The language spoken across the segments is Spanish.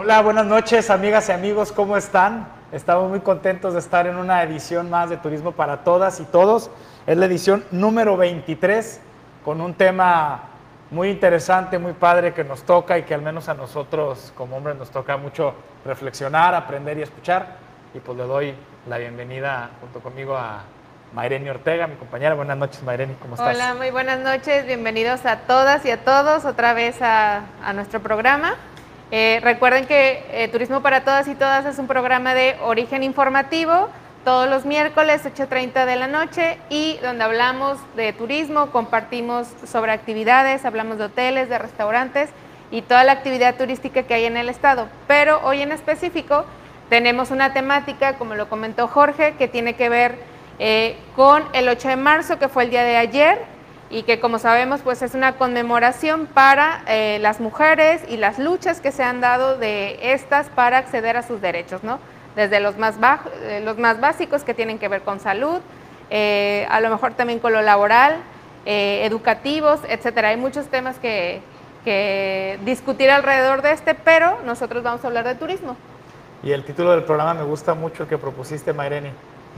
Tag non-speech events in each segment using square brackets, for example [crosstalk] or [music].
Hola, buenas noches amigas y amigos, ¿cómo están? Estamos muy contentos de estar en una edición más de Turismo para Todas y Todos. Es la edición número 23 con un tema muy interesante, muy padre que nos toca y que al menos a nosotros como hombres nos toca mucho reflexionar, aprender y escuchar. Y pues le doy la bienvenida junto conmigo a Mayreni Ortega, mi compañera. Buenas noches, Mayreni, ¿cómo estás? Hola, muy buenas noches. Bienvenidos a todas y a todos otra vez a, a nuestro programa. Eh, recuerden que eh, Turismo para Todas y Todas es un programa de origen informativo todos los miércoles 8.30 de la noche y donde hablamos de turismo, compartimos sobre actividades, hablamos de hoteles, de restaurantes y toda la actividad turística que hay en el estado. Pero hoy en específico tenemos una temática, como lo comentó Jorge, que tiene que ver eh, con el 8 de marzo, que fue el día de ayer, y que como sabemos pues es una conmemoración para eh, las mujeres y las luchas que se han dado de estas para acceder a sus derechos, ¿no? Desde los más, bajos, eh, los más básicos que tienen que ver con salud, eh, a lo mejor también con lo laboral, educativos, etcétera. Hay muchos temas que, que discutir alrededor de este, pero nosotros vamos a hablar de turismo. Y el título del programa me gusta mucho que propusiste, Mayreni,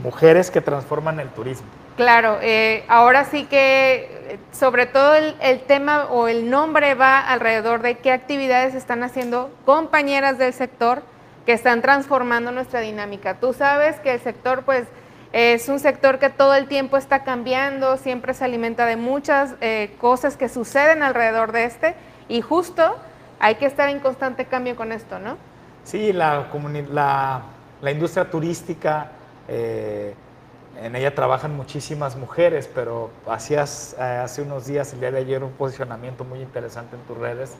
Mujeres que transforman el turismo. Claro, eh, ahora sí que sobre todo el, tema o el nombre va alrededor de qué actividades están haciendo compañeras del sector que están transformando nuestra dinámica. Tú sabes que el sector pues es un sector que todo el tiempo está cambiando, siempre se alimenta de muchas eh, cosas que suceden alrededor de este y justo hay que estar en constante cambio con esto, ¿no? Sí, la, la, la industria turística... Eh, en ella trabajan muchísimas mujeres, pero hacías eh, hace unos días, el día de ayer, un posicionamiento muy interesante en tus redes,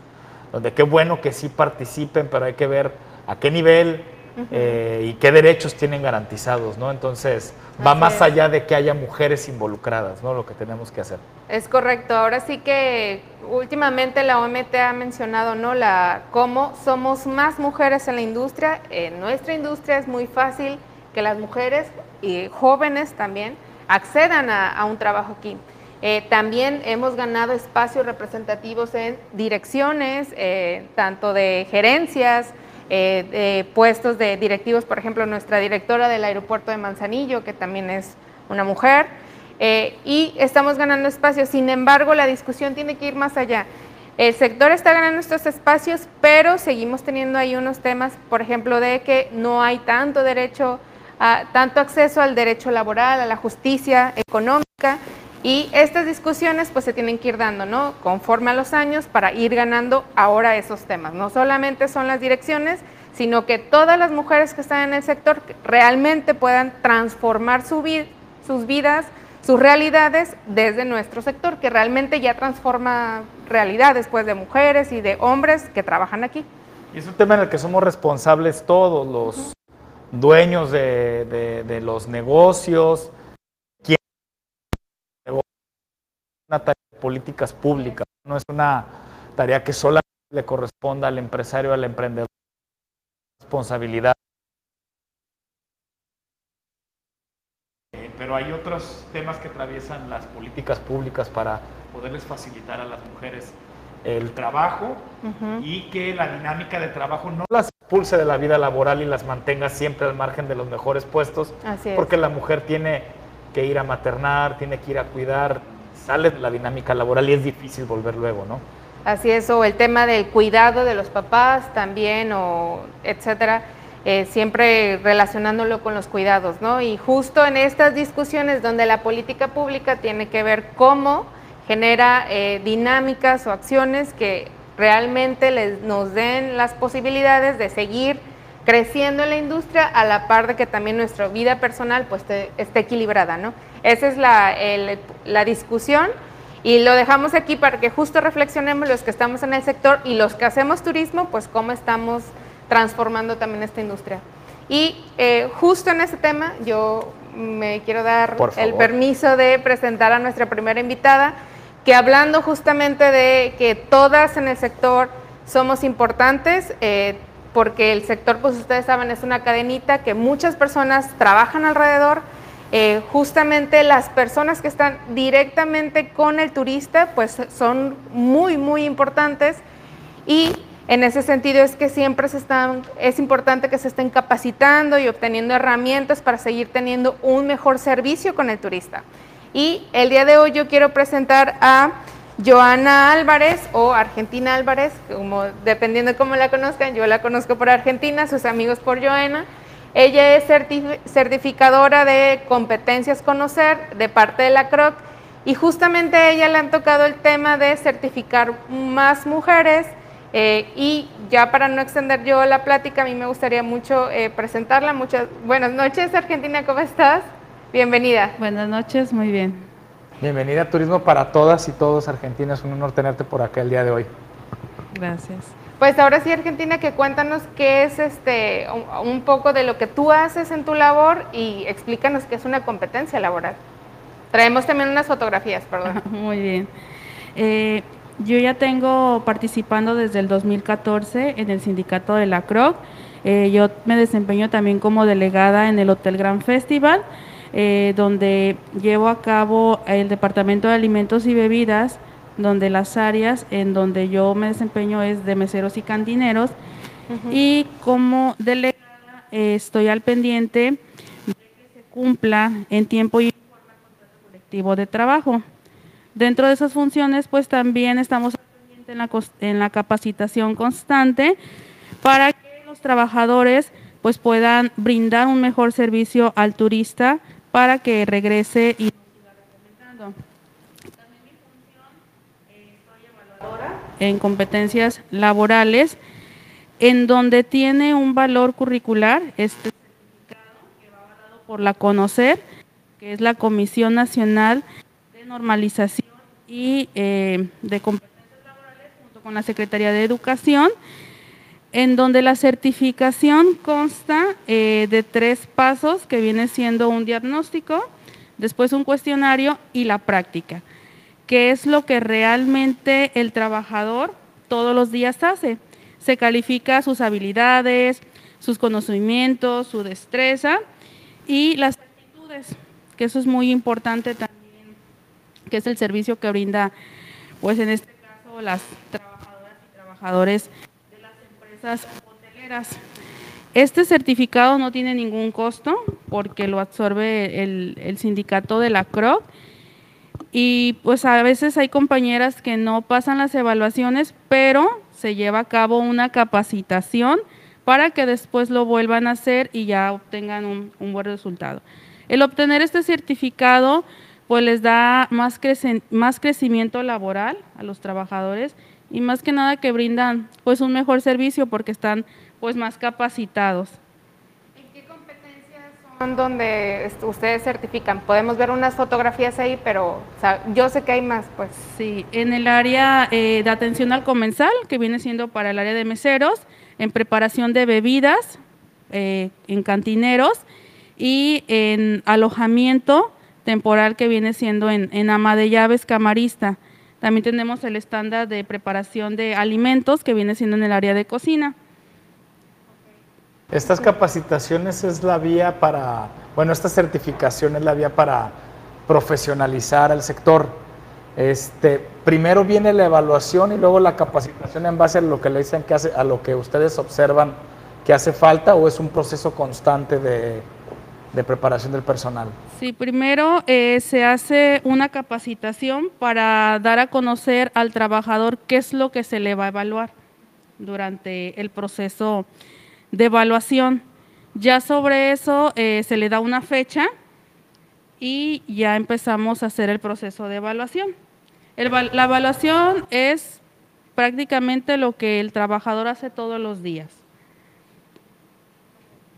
donde qué bueno que sí participen, pero hay que ver a qué nivel eh, y qué derechos tienen garantizados, ¿no? Entonces, va más allá de que haya mujeres involucradas, ¿no? Lo que tenemos que hacer. Es correcto. Ahora sí que últimamente la OMT ha mencionado, ¿no? La cómo somos más mujeres en la industria. En nuestra industria es muy fácil que las mujeres y jóvenes también accedan a, un trabajo aquí. Eh, también hemos ganado espacios representativos en direcciones, eh, tanto de gerencias, eh, de puestos de directivos, por ejemplo, nuestra directora del aeropuerto de Manzanillo, que también es una mujer, y estamos ganando espacios. Sin embargo, la discusión tiene que ir más allá. El sector está ganando estos espacios, pero seguimos teniendo ahí unos temas, por ejemplo, de que no hay tanto derecho tanto acceso al derecho laboral, a la justicia económica, y estas discusiones pues se tienen que ir dando, ¿no? Conforme a los años para ir ganando ahora esos temas. No solamente son las direcciones, sino que todas las mujeres que están en el sector realmente puedan transformar su sus vidas, sus realidades desde nuestro sector, que realmente ya transforma realidades pues de mujeres y de hombres que trabajan aquí. Y es un tema en el que somos responsables todos los dueños de, los negocios, una tarea de políticas públicas, no es una tarea que solamente le corresponda al empresario, al emprendedor, responsabilidad. Pero hay otros temas que atraviesan las políticas públicas para poderles facilitar a las mujeres el trabajo y que la dinámica de trabajo no las expulse de la vida laboral y las mantenga siempre al margen de los mejores puestos, porque la mujer tiene que ir a maternar, tiene que ir a cuidar, sale de la dinámica laboral y es difícil volver luego, ¿no? Así es, o el tema del cuidado de los papás también, o etcétera, eh, siempre relacionándolo con los cuidados, ¿no? Y justo en estas discusiones donde la política pública tiene que ver cómo genera eh, dinámicas o acciones que realmente les, nos den las posibilidades de seguir creciendo en la industria a la par de que también nuestra vida personal pues esté equilibrada, ¿no? Esa es la, la discusión y lo dejamos aquí para que justo reflexionemos los que estamos en el sector y los que hacemos turismo, pues cómo estamos transformando también esta industria. Y eh, justo en ese tema yo me quiero dar el permiso de presentar a nuestra primera invitada que hablando justamente de que todas en el sector somos importantes, eh, porque el sector, pues ustedes saben, es una cadenita que muchas personas trabajan alrededor. Eh, justamente las personas que están directamente con el turista, pues son muy, muy importantes. Y En ese sentido es que siempre se están, es importante que se estén capacitando y obteniendo herramientas para seguir teniendo un mejor servicio con el turista. Y el día de hoy yo quiero presentar a Joana Álvarez o Argentina Álvarez, como dependiendo de cómo la conozcan, yo la conozco por Argentina, sus amigos por Joana. Ella es certificadora de competencias conocer de parte de la CROC y justamente a ella le han tocado el tema de certificar más mujeres eh, y ya para no extender yo la plática, a mí me gustaría mucho eh, presentarla. Muchas buenas noches, Argentina, ¿cómo estás? Bienvenida. Buenas noches, muy bien. Bienvenida a Turismo para todas y todos, Argentina. Es un honor tenerte por acá el día de hoy. Gracias. Pues ahora sí, Argentina, que cuéntanos qué es este un poco de lo que tú haces en tu labor y explícanos qué es una competencia laboral. Traemos también unas fotografías, perdón. [laughs] Muy bien. Eh, yo ya tengo participando desde el 2014 en el sindicato de la CROC. Eh, yo me desempeño también como delegada en el Hotel Gran Festival, eh, donde llevo a cabo el Departamento de Alimentos y Bebidas, donde las áreas en donde yo me desempeño es de meseros y cantineros. Y como delegada eh, estoy al pendiente de que se cumpla en tiempo y forma el contrato colectivo de trabajo. Dentro de esas funciones, pues también estamos en la, en la capacitación constante para que los trabajadores pues puedan brindar un mejor servicio al turista para que regrese y siga recomendando. También mi función, soy evaluadora en competencias laborales, en donde tiene un valor curricular este certificado que va avalado por la CONOCER, que es la Comisión Nacional normalización y eh, de competencias laborales junto con la Secretaría de Educación, en donde la certificación consta eh, de tres pasos que viene siendo un diagnóstico, después un cuestionario y la práctica, que es lo que realmente el trabajador todos los días hace. Se califica sus habilidades, sus conocimientos, su destreza y las actitudes, que eso es muy importante también que es el servicio que brinda, pues en este caso, las trabajadoras y trabajadores empresas hoteleras. Este certificado no tiene ningún costo porque lo absorbe el, sindicato de la CROC y pues a veces hay compañeras que no pasan las evaluaciones, pero se lleva a cabo una capacitación para que después lo vuelvan a hacer y ya obtengan un, buen resultado. El obtener este certificado pues les da más crecimiento laboral a los trabajadores y más que nada que brindan pues un mejor servicio porque están pues más capacitados. ¿En qué competencias son donde ustedes certifican? Podemos ver unas fotografías ahí, pero yo sé que hay más, pues. Sí, en el área eh, de atención al comensal, que viene siendo para el área de meseros, en preparación de bebidas, eh, en cantineros y en alojamiento temporal que viene siendo en, ama de llaves camarista. También tenemos el estándar de preparación de alimentos que viene siendo en el área de cocina. Estas capacitaciones es la vía para, bueno, esta certificación es la vía para profesionalizar al sector. Este, primero viene la evaluación y luego la capacitación en base a lo que le dicen que hace, a lo que ustedes observan que hace falta o es un proceso constante de, de preparación del personal? Sí, primero eh, se hace una capacitación para dar a conocer al trabajador qué es lo que se le va a evaluar durante el proceso de evaluación. Ya sobre eso eh, se le da una fecha y ya empezamos a hacer el proceso de evaluación. la evaluación es prácticamente lo que el trabajador hace todos los días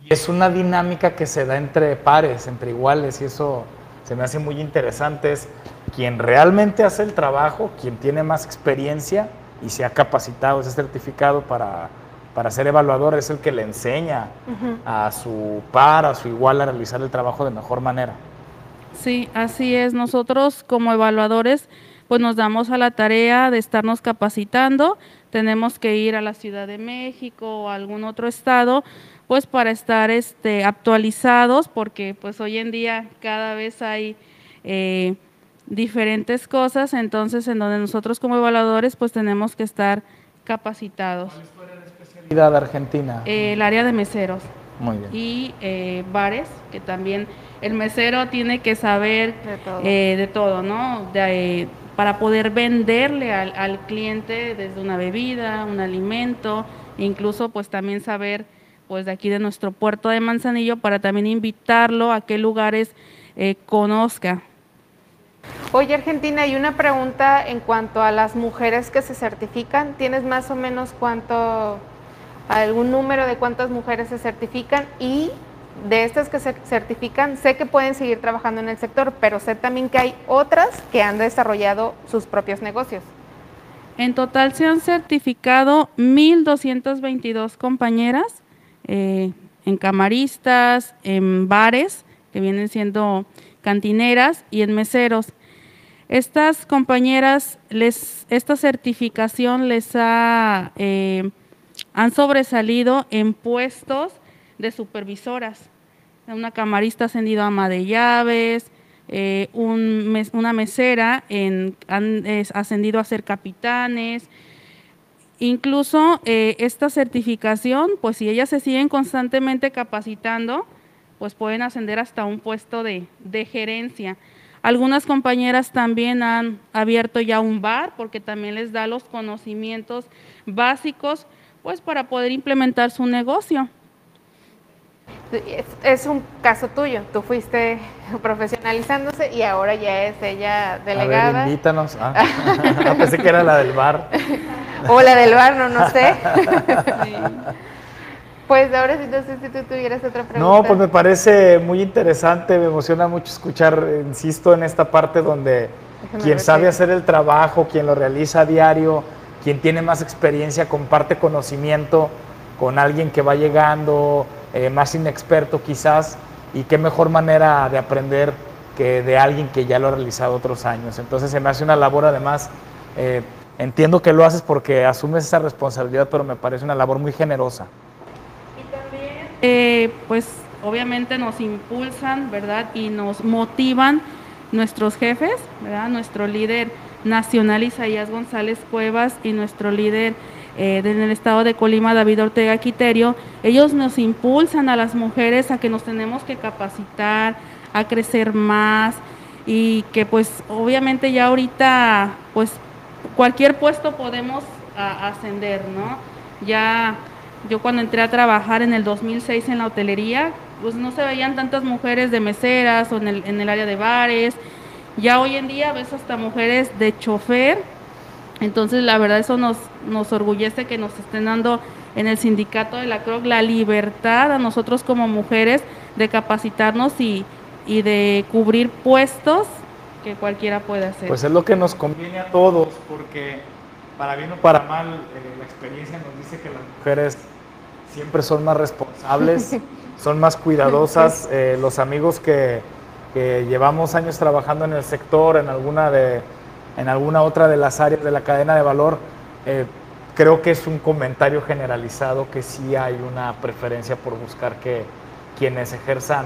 y es una dinámica que se da entre pares, entre iguales, y eso se me hace muy interesante. Es quien realmente hace el trabajo, quien tiene más experiencia y se ha capacitado, se ha certificado para, para ser evaluador, es el que le enseña a su par, a su igual a realizar el trabajo de mejor manera. Sí, así es. Nosotros como evaluadores, pues nos damos a la tarea de estarnos capacitando. Tenemos que ir a la Ciudad de México o a algún otro estado pues para estar este, actualizados, porque pues hoy en día cada vez hay eh, diferentes cosas, entonces en donde nosotros como evaluadores pues tenemos que estar capacitados. ¿Cuál es la especialidad argentina? Eh, el área de meseros. Muy bien. Y eh, bares, que también el mesero tiene que saber De todo. eh, de todo, ¿no? De, eh, para poder venderle al, al cliente desde una bebida, un alimento, incluso pues también saber pues de aquí de nuestro puerto de Manzanillo para también invitarlo a qué lugares eh, conozca. Oye, Argentina, y una pregunta en cuanto a las mujeres que se certifican. ¿Tienes más o menos cuánto, algún número de cuántas mujeres se certifican? Y de estas que se certifican, sé que pueden seguir trabajando en el sector, pero sé también que hay otras que han desarrollado sus propios negocios. En total se han certificado 1.222 compañeras eh, en camaristas, en bares, que vienen siendo cantineras, y en meseros. Estas compañeras, les, esta certificación les ha, eh, han sobresalido en puestos de supervisoras. Una camarista ha ascendido a ama de llaves, eh, una mesera han ascendido a ser capitanes. Incluso eh, esta certificación, pues si ellas se siguen constantemente capacitando, pues pueden ascender hasta un puesto de, de gerencia. Algunas compañeras también han abierto ya un bar porque también les da los conocimientos básicos pues para poder implementar su negocio. Es, es un caso tuyo. Tú fuiste [laughs] profesionalizándose y ahora ya es ella A ver, delegada. invítanos. Ah, [laughs] [laughs] pensé que era la del bar. o la del bar, no, no sé. Pues ahora sí, no sé si tú tuvieras otra pregunta. No, pues me parece muy interesante, me emociona mucho escuchar, insisto, en esta parte donde Déjame quien sabe hacer el trabajo, quien lo realiza a diario, quien tiene más experiencia, comparte conocimiento con alguien que va llegando, eh, más inexperto quizás, y qué mejor manera de aprender que de alguien que ya lo ha realizado otros años. Entonces se me hace una labor además, eh, entiendo que lo haces porque asumes esa responsabilidad, pero me parece una labor muy generosa. Eh, pues obviamente nos impulsan, ¿verdad? Y nos motivan nuestros jefes, ¿verdad? Nuestro líder nacional Isaías González Cuevas y nuestro líder eh, en el estado de Colima, David Ortega Quiterio, ellos nos impulsan a las mujeres a que nos tenemos que capacitar, a crecer más y que pues obviamente ya ahorita pues cualquier puesto podemos ascender, ¿no? Ya yo cuando entré a trabajar en el 2006 en la hotelería, pues no se veían tantas mujeres de meseras o en el, en el área de bares. Ya hoy en día ves hasta mujeres de chofer. Entonces la verdad eso nos, nos orgullece que nos estén dando en el sindicato de la CROC la libertad a nosotros como mujeres de capacitarnos y, y de cubrir puestos que cualquiera puede hacer. Pues es lo que nos conviene a todos, porque para bien o para mal, eh, la experiencia nos dice que las mujeres siempre son más responsables, [laughs] son más cuidadosas. Eh, los amigos que, que llevamos años trabajando en el sector, en alguna, de, en alguna otra de las áreas de la cadena de valor, eh, creo que es un comentario generalizado que sí hay una preferencia por buscar que quienes ejerzan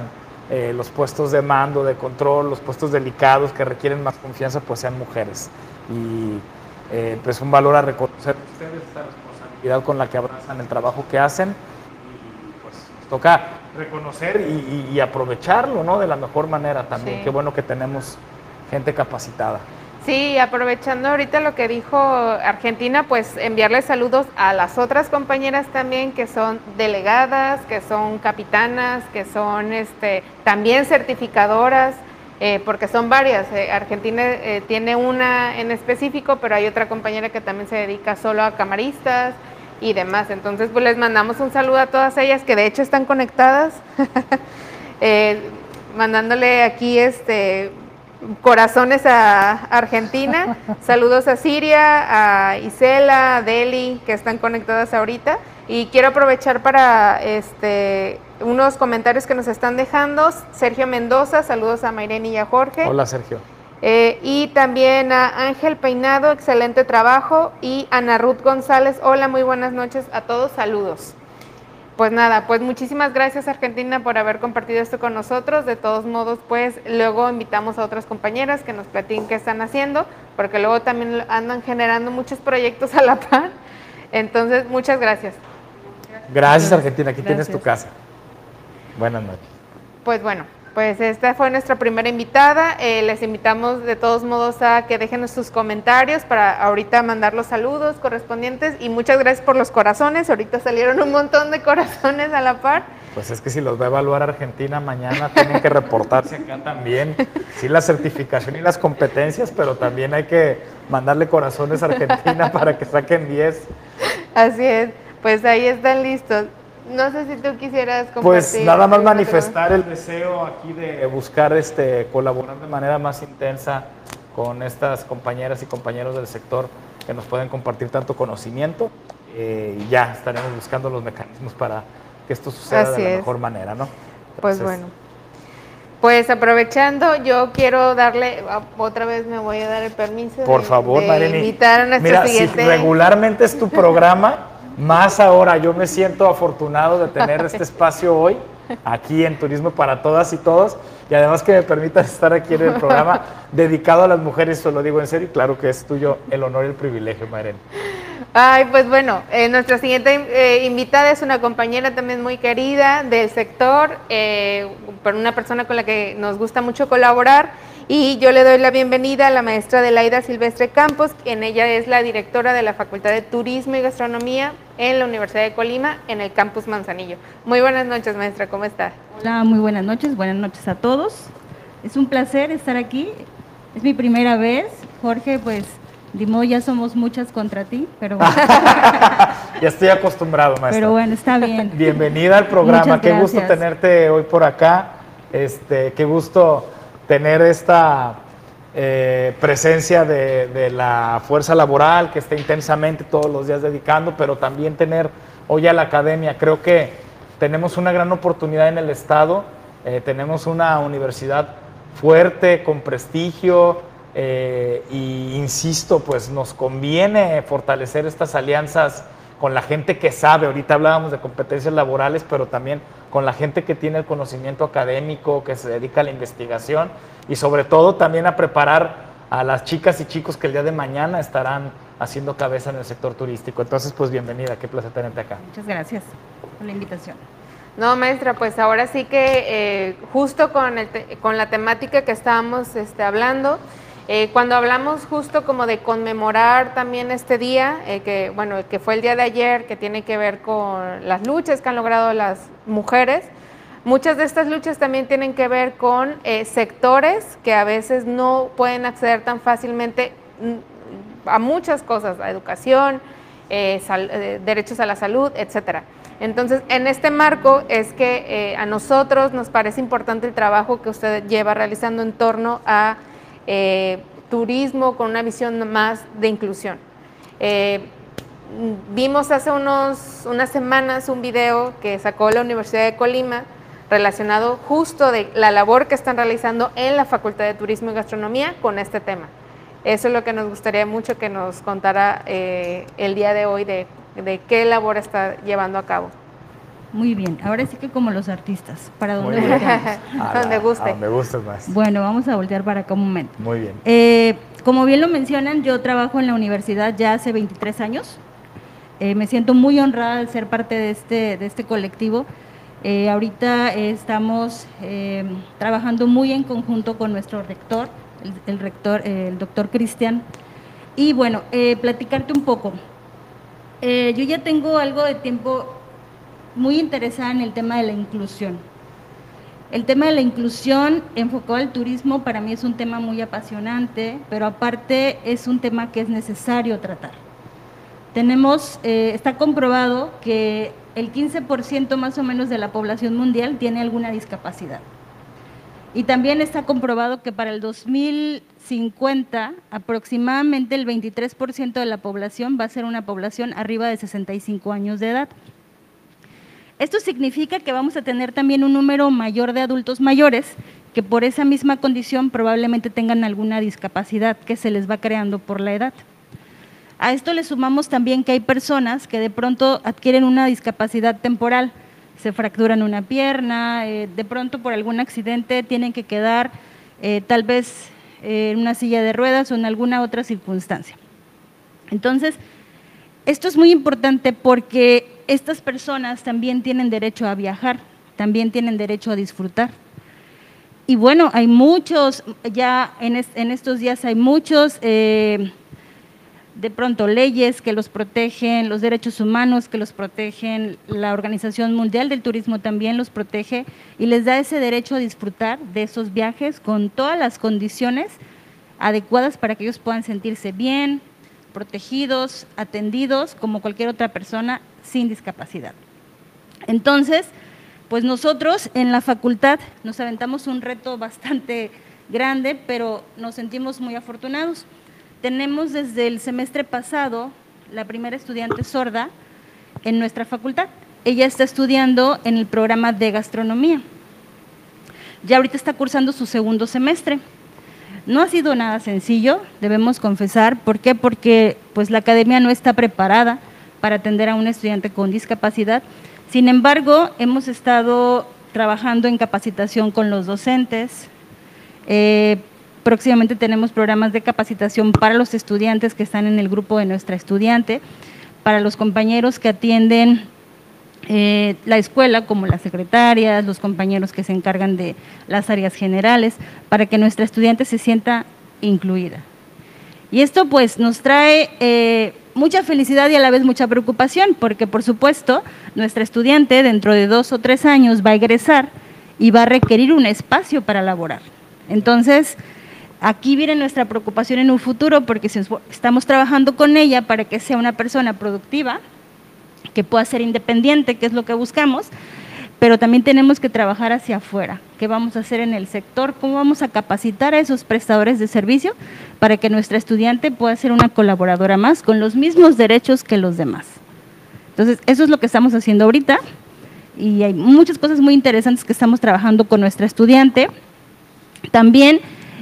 eh, los puestos de mando, de control, los puestos delicados que requieren más confianza, pues sean mujeres. Y eh, pues un valor a reconocer de ustedes esta responsabilidad con la que abrazan el trabajo que hacen. Y pues nos toca reconocer y, y- y aprovecharlo ¿no? de la mejor manera también. Sí. Qué bueno que tenemos gente capacitada. Sí, aprovechando ahorita lo que dijo Argentina, pues enviarles saludos a las otras compañeras también que son delegadas, que son capitanas, que son este, también certificadoras, eh, porque son varias. eh, Argentina eh, tiene una en específico, pero hay otra compañera que también se dedica solo a camaristas y demás. Entonces, pues les mandamos un saludo a todas ellas que de hecho están conectadas. [laughs] Mandándole aquí este corazones a Argentina. [laughs] Saludos a Siria, a Isela, a Deli, que están conectadas ahorita. Y quiero aprovechar para este unos comentarios que nos están dejando. Sergio Mendoza, saludos a Mayreni y a Jorge. Hola Sergio. Eh, y también a Ángel Peinado, excelente trabajo. Y Ana Ruth González, hola, muy buenas noches a todos, saludos. Pues nada, pues muchísimas gracias Argentina por haber compartido esto con nosotros. De todos modos, pues luego invitamos a otras compañeras que nos platiquen qué están haciendo, porque luego también andan generando muchos proyectos a la par. Entonces, muchas gracias. Gracias, Argentina. Aquí tienes tu casa. Buenas noches. Pues bueno, pues esta fue nuestra primera invitada. Eh, les invitamos de todos modos a que dejen sus comentarios para ahorita mandar los saludos correspondientes y muchas gracias por los corazones. Ahorita salieron un montón de corazones a la par. Pues es que si los va a evaluar Argentina mañana tienen que reportarse acá también. Sí, la certificación y las competencias, pero también hay que mandarle corazones a Argentina para que saquen 10. Así es, pues ahí están listos. No sé si tú quisieras compartir. Pues nada más manifestar el deseo aquí de buscar este, colaborar de manera más intensa con estas compañeras y compañeros del sector que nos pueden compartir tanto conocimiento eh, y ya estaremos buscando los mecanismos para que esto suceda de la mejor manera, ¿no? pues bueno. Pues aprovechando, yo quiero darle, otra vez me voy a dar el permiso Por favor, de invitar a nuestro Mira, Si regularmente es tu programa, más ahora yo me siento afortunado de tener este [laughs] espacio hoy aquí en Turismo para Todas y Todos y además que me permitas estar aquí en el programa [laughs] dedicado a las mujeres, eso lo digo en serio y claro que es tuyo el honor y el privilegio, Maren. Ay, pues bueno, eh, nuestra siguiente eh, invitada es una compañera también muy querida del sector, eh, una persona con la que nos gusta mucho colaborar y yo le doy la bienvenida a la maestra Delaida Silvestre Campos, quien ella es la directora de la Facultad de Turismo y Gastronomía en la Universidad de Colima, en el campus Manzanillo. Muy buenas noches, maestra, ¿cómo está? Hola, muy buenas noches, buenas noches a todos. Es un placer estar aquí, es mi primera vez. Jorge, pues, Dimo, ya somos muchas contra ti, pero [laughs] bueno. ya estoy acostumbrado, maestra. Pero bueno, está bien. Bienvenida al programa, qué gusto tenerte hoy por acá. Este, qué gusto tener esta eh, presencia de, la fuerza laboral que está intensamente todos los días dedicando, pero también tener hoy a la academia. Creo que tenemos una gran oportunidad en el Estado, eh, tenemos una universidad fuerte, con prestigio, e insisto, pues nos conviene fortalecer estas alianzas con la gente que sabe, ahorita hablábamos de competencias laborales, pero también con la gente que tiene el conocimiento académico, que se dedica a la investigación y sobre todo también a preparar a las chicas y chicos que el día de mañana estarán haciendo cabeza en el sector turístico. Entonces, pues bienvenida, qué placer tenerte acá. Muchas gracias por la invitación. No, maestra, pues ahora sí que eh, justo con, el con la temática que estábamos este, hablando, eh, cuando hablamos justo como de conmemorar también este día, eh, que bueno, que fue el día de ayer, que tiene que ver con las luchas que han logrado las mujeres, muchas de estas luchas también tienen que ver con eh, sectores que a veces no pueden acceder tan fácilmente mm, a muchas cosas, a educación, derechos a la salud, etcétera. Entonces, en este marco es que a nosotros nos parece importante el trabajo que usted lleva realizando en torno a eh, turismo con una visión más de inclusión. Eh, vimos hace unos, unas semanas un video que sacó la Universidad de Colima relacionado justo de la labor que están realizando en la Facultad de Turismo y Gastronomía con este tema. Eso es lo que nos gustaría mucho que nos contara eh, el día de hoy de, de qué labor está llevando a cabo. Muy bien, ahora sí que como los artistas, ¿para dónde volteamos? [laughs] donde guste. donde guste más. Bueno, vamos a voltear para acá un momento. Muy bien. Eh, como bien lo mencionan, yo trabajo en la universidad ya hace 23 años. Eh, me siento muy honrada de ser parte de este, de este colectivo. Eh, ahorita estamos trabajando muy en conjunto con nuestro rector, el, el rector, el doctor Cristian. Y bueno, platicarte un poco. yo ya tengo algo de tiempo muy interesada en el tema de la inclusión. El tema de la inclusión enfocado al turismo para mí es un tema muy apasionante, pero aparte es un tema que es necesario tratar. Tenemos, eh, está comprobado que el 15% más o menos de la población mundial tiene alguna discapacidad. Y también está comprobado que para el 2050 aproximadamente el 23% de la población va a ser una población arriba de 65 años de edad. Esto significa que vamos a tener también un número mayor de adultos mayores que por esa misma condición probablemente tengan alguna discapacidad que se les va creando por la edad. A esto le sumamos también que hay personas que de pronto adquieren una discapacidad temporal, se fracturan una pierna, eh, de pronto por algún accidente tienen que quedar eh, tal vez en una silla de ruedas o en alguna otra circunstancia. Entonces, Esto es muy importante porque estas personas también tienen derecho a viajar, también tienen derecho a disfrutar. Y bueno, hay muchos, ya en, estos días hay muchos, eh, de pronto, leyes que los protegen, los derechos humanos que los protegen, la Organización Mundial del Turismo también los protege y les da ese derecho a disfrutar de esos viajes con todas las condiciones adecuadas para que ellos puedan sentirse bien, protegidos, atendidos como cualquier otra persona sin discapacidad. Entonces, pues nosotros en la facultad nos aventamos un reto bastante grande, pero nos sentimos muy afortunados. Tenemos desde el semestre pasado la primera estudiante sorda en nuestra facultad. Ella está estudiando en el programa de gastronomía. Ya ahorita está cursando su segundo semestre. No ha sido nada sencillo, debemos confesar. ¿Por qué? Porque pues, la academia no está preparada para atender a un estudiante con discapacidad. Sin embargo, hemos estado trabajando en capacitación con los docentes. Eh, próximamente tenemos programas de capacitación para los estudiantes que están en el grupo de nuestra estudiante, para los compañeros que atienden eh, la escuela, como las secretarias, los compañeros que se encargan de las áreas generales, para que nuestra estudiante se sienta incluida. Y esto pues nos trae eh, mucha felicidad y a la vez mucha preocupación, porque por supuesto nuestra estudiante dentro de dos o tres años va a egresar y va a requerir un espacio para laborar. Entonces, aquí viene nuestra preocupación en un futuro, porque estamos trabajando con ella para que sea una persona productiva, que pueda ser independiente, que es lo que buscamos, pero también tenemos que trabajar hacia afuera. ¿Qué vamos a hacer en el sector? ¿Cómo vamos a capacitar a esos prestadores de servicio para que nuestra estudiante pueda ser una colaboradora más con los mismos derechos que los demás? Entonces, eso es lo que estamos haciendo ahorita y hay muchas cosas muy interesantes que estamos trabajando con nuestra estudiante. También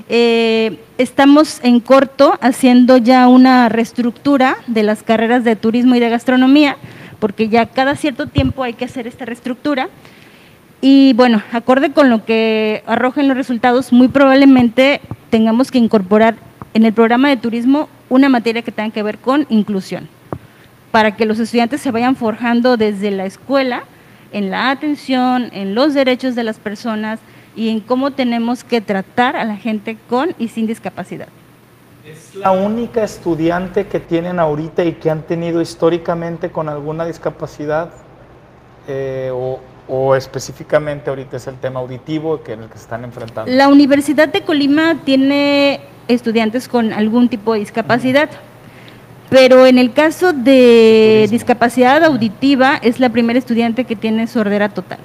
eh, estamos en corto haciendo ya una reestructura de las carreras de turismo y de gastronomía porque ya cada cierto tiempo hay que hacer esta reestructura. Y bueno, acorde con lo que arrojen los resultados, muy probablemente tengamos que incorporar en el programa de turismo una materia que tenga que ver con inclusión, para que los estudiantes se vayan forjando desde la escuela en la atención, en los derechos de las personas y en cómo tenemos que tratar a la gente con y sin discapacidad. ¿Es la única estudiante que tienen ahorita y que han tenido históricamente con alguna discapacidad? Eh, o, específicamente ahorita es el tema auditivo que en el que se están enfrentando? La Universidad de Colima tiene estudiantes con algún tipo de discapacidad, pero en el caso de discapacidad auditiva es la primera estudiante que tiene sordera total.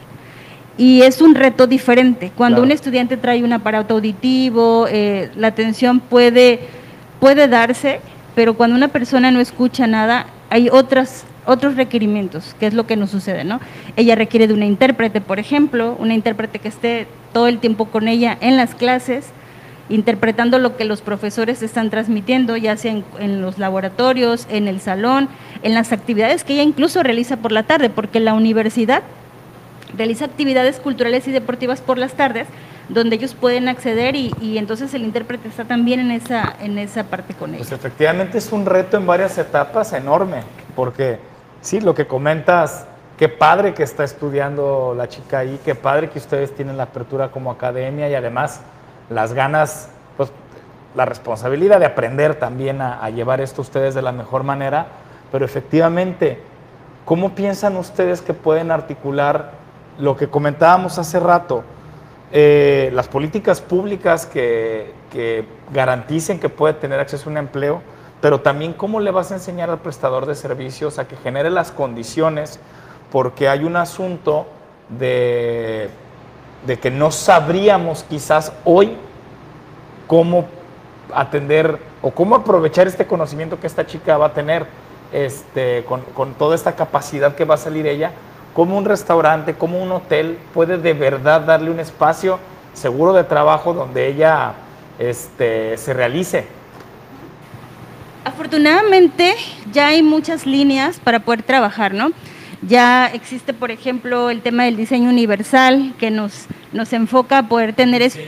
Y es un reto diferente. Cuando un estudiante trae un aparato auditivo, eh, la atención puede puede darse, pero cuando una persona no escucha nada, hay otras, otros requerimientos, que es lo que nos sucede, ¿no? Ella requiere de una intérprete, por ejemplo, una intérprete que esté todo el tiempo con ella en las clases, interpretando lo que los profesores están transmitiendo, ya sea en, en, los laboratorios, en el salón, en las actividades que ella incluso realiza por la tarde, porque la universidad realiza actividades culturales y deportivas por las tardes, donde ellos pueden acceder y, entonces el intérprete está también en esa, en esa parte con ellos. Pues efectivamente es un reto en varias etapas enorme, porque sí, lo que comentas, qué padre que está estudiando la chica ahí, qué padre que ustedes tienen la apertura como academia y además las ganas, pues la responsabilidad de aprender también a, a llevar esto ustedes de la mejor manera, pero efectivamente, ¿cómo piensan ustedes que pueden articular lo que comentábamos hace rato? Eh, las políticas públicas que, garanticen que puede tener acceso a un empleo, pero también cómo le vas a enseñar al prestador de servicios a que genere las condiciones, porque hay un asunto de, de que no sabríamos quizás hoy cómo atender o cómo aprovechar este conocimiento que esta chica va a tener este, con, con toda esta capacidad que va a salir ella cómo un restaurante, como un hotel puede de verdad darle un espacio seguro de trabajo donde ella este, se realice. Afortunadamente ya hay muchas líneas para poder trabajar, ¿no? Ya existe, por ejemplo, el tema del diseño universal que nos, nos enfoca a poder tener es,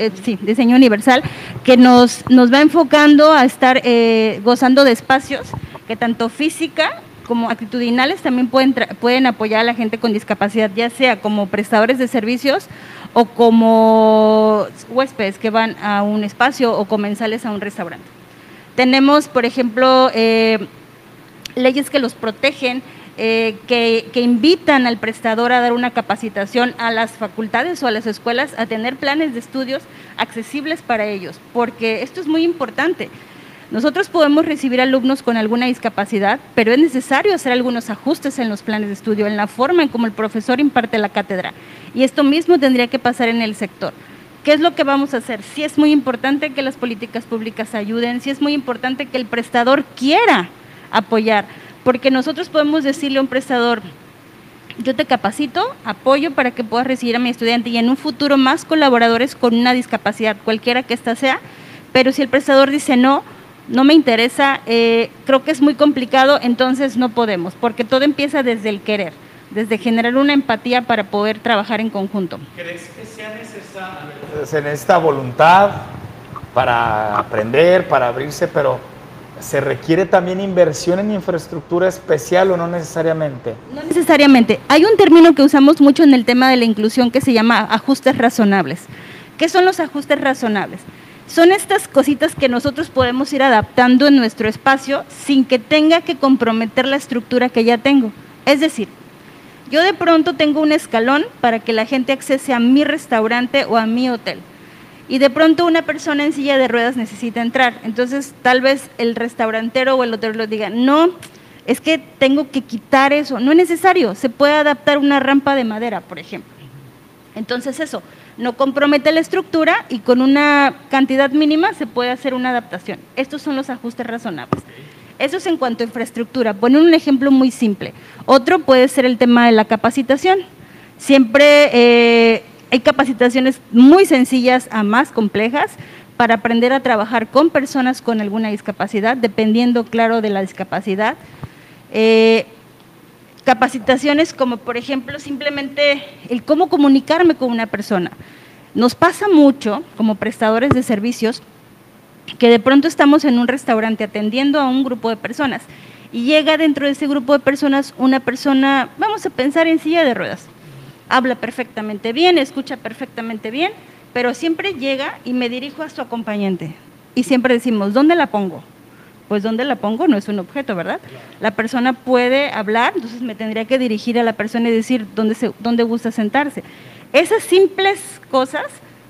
eh, sí, diseño universal, que nos, nos va enfocando a estar eh, gozando de espacios que tanto física como actitudinales también pueden, pueden apoyar a la gente con discapacidad, ya sea como prestadores de servicios o como huéspedes que van a un espacio o comensales a un restaurante. Tenemos, por ejemplo, eh, leyes que los protegen, eh, que, que, invitan al prestador a dar una capacitación a las facultades o a las escuelas a tener planes de estudios accesibles para ellos, porque esto es muy importante. Nosotros podemos recibir alumnos con alguna discapacidad, pero es necesario hacer algunos ajustes en los planes de estudio, en la forma en cómo el profesor imparte la cátedra. Y esto mismo tendría que pasar en el sector. ¿Qué es lo que vamos a hacer? Sí es muy importante que las políticas públicas ayuden, sí es muy importante que el prestador quiera apoyar, porque nosotros podemos decirle a un prestador, yo te capacito, apoyo para que puedas recibir a mi estudiante y en un futuro más colaboradores con una discapacidad, cualquiera que ésta sea, pero si el prestador dice no, no me interesa, eh, creo que es muy complicado, entonces no podemos, porque todo empieza desde el querer, desde generar una empatía para poder trabajar en conjunto. ¿Crees que sea necesaria, se necesita voluntad para aprender, para abrirse, pero se requiere también inversión en infraestructura especial o no necesariamente? No necesariamente. Hay un término que usamos mucho en el tema de la inclusión que se llama ajustes razonables. ¿Qué son los ajustes razonables? Son estas cositas que nosotros podemos ir adaptando en nuestro espacio sin que tenga que comprometer la estructura que ya tengo. Es decir, yo de pronto tengo un escalón para que la gente accese a mi restaurante o a mi hotel. Y de pronto una persona en silla de ruedas necesita entrar. Entonces tal vez el restaurantero o el hotel lo diga, no, es que tengo que quitar eso. No es necesario, se puede adaptar una rampa de madera, por ejemplo. Entonces eso, no compromete la estructura y con una cantidad mínima se puede hacer una adaptación. Estos son los ajustes razonables. Eso es en cuanto a infraestructura. Poner un ejemplo muy simple. Otro puede ser el tema de la capacitación. Siempre eh, hay capacitaciones muy sencillas a más complejas para aprender a trabajar con personas con alguna discapacidad, dependiendo, claro, de la discapacidad. Eh, capacitaciones como por ejemplo simplemente el cómo comunicarme con una persona. Nos pasa mucho como prestadores de servicios que de pronto estamos en un restaurante atendiendo a un grupo de personas y llega dentro de ese grupo de personas una persona, vamos a pensar en silla de ruedas, habla perfectamente bien, escucha perfectamente bien, pero siempre llega y me dirijo a su acompañante y siempre decimos, ¿dónde la pongo? Pues ¿dónde la pongo? No es un objeto, ¿verdad? La persona puede hablar, entonces me tendría que dirigir a la persona y decir dónde, se, dónde gusta sentarse. Esas simples cosas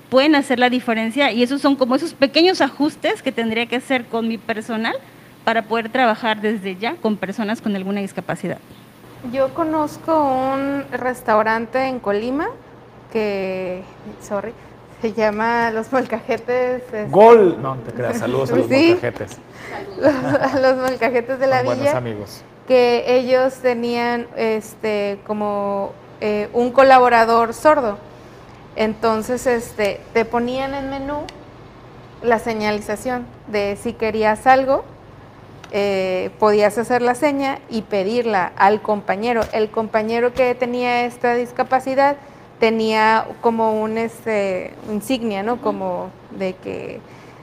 pueden hacer la diferencia y esos son como esos pequeños ajustes que tendría que hacer con mi personal para poder trabajar desde ya con personas con alguna discapacidad. Yo conozco un restaurante en Colima que, sorry, se llama Los Molcajetes. Este, Gol. No, te creas. Saludos a los molcajetes. Los, los molcajetes de la villa. Buenos amigos. Que ellos tenían este como eh, un colaborador sordo. Entonces, este, te ponían en menú la señalización de si querías algo, eh, podías hacer la seña y pedirla al compañero. El compañero que tenía esta discapacidad tenía como un este, insignia, ¿no? Como de que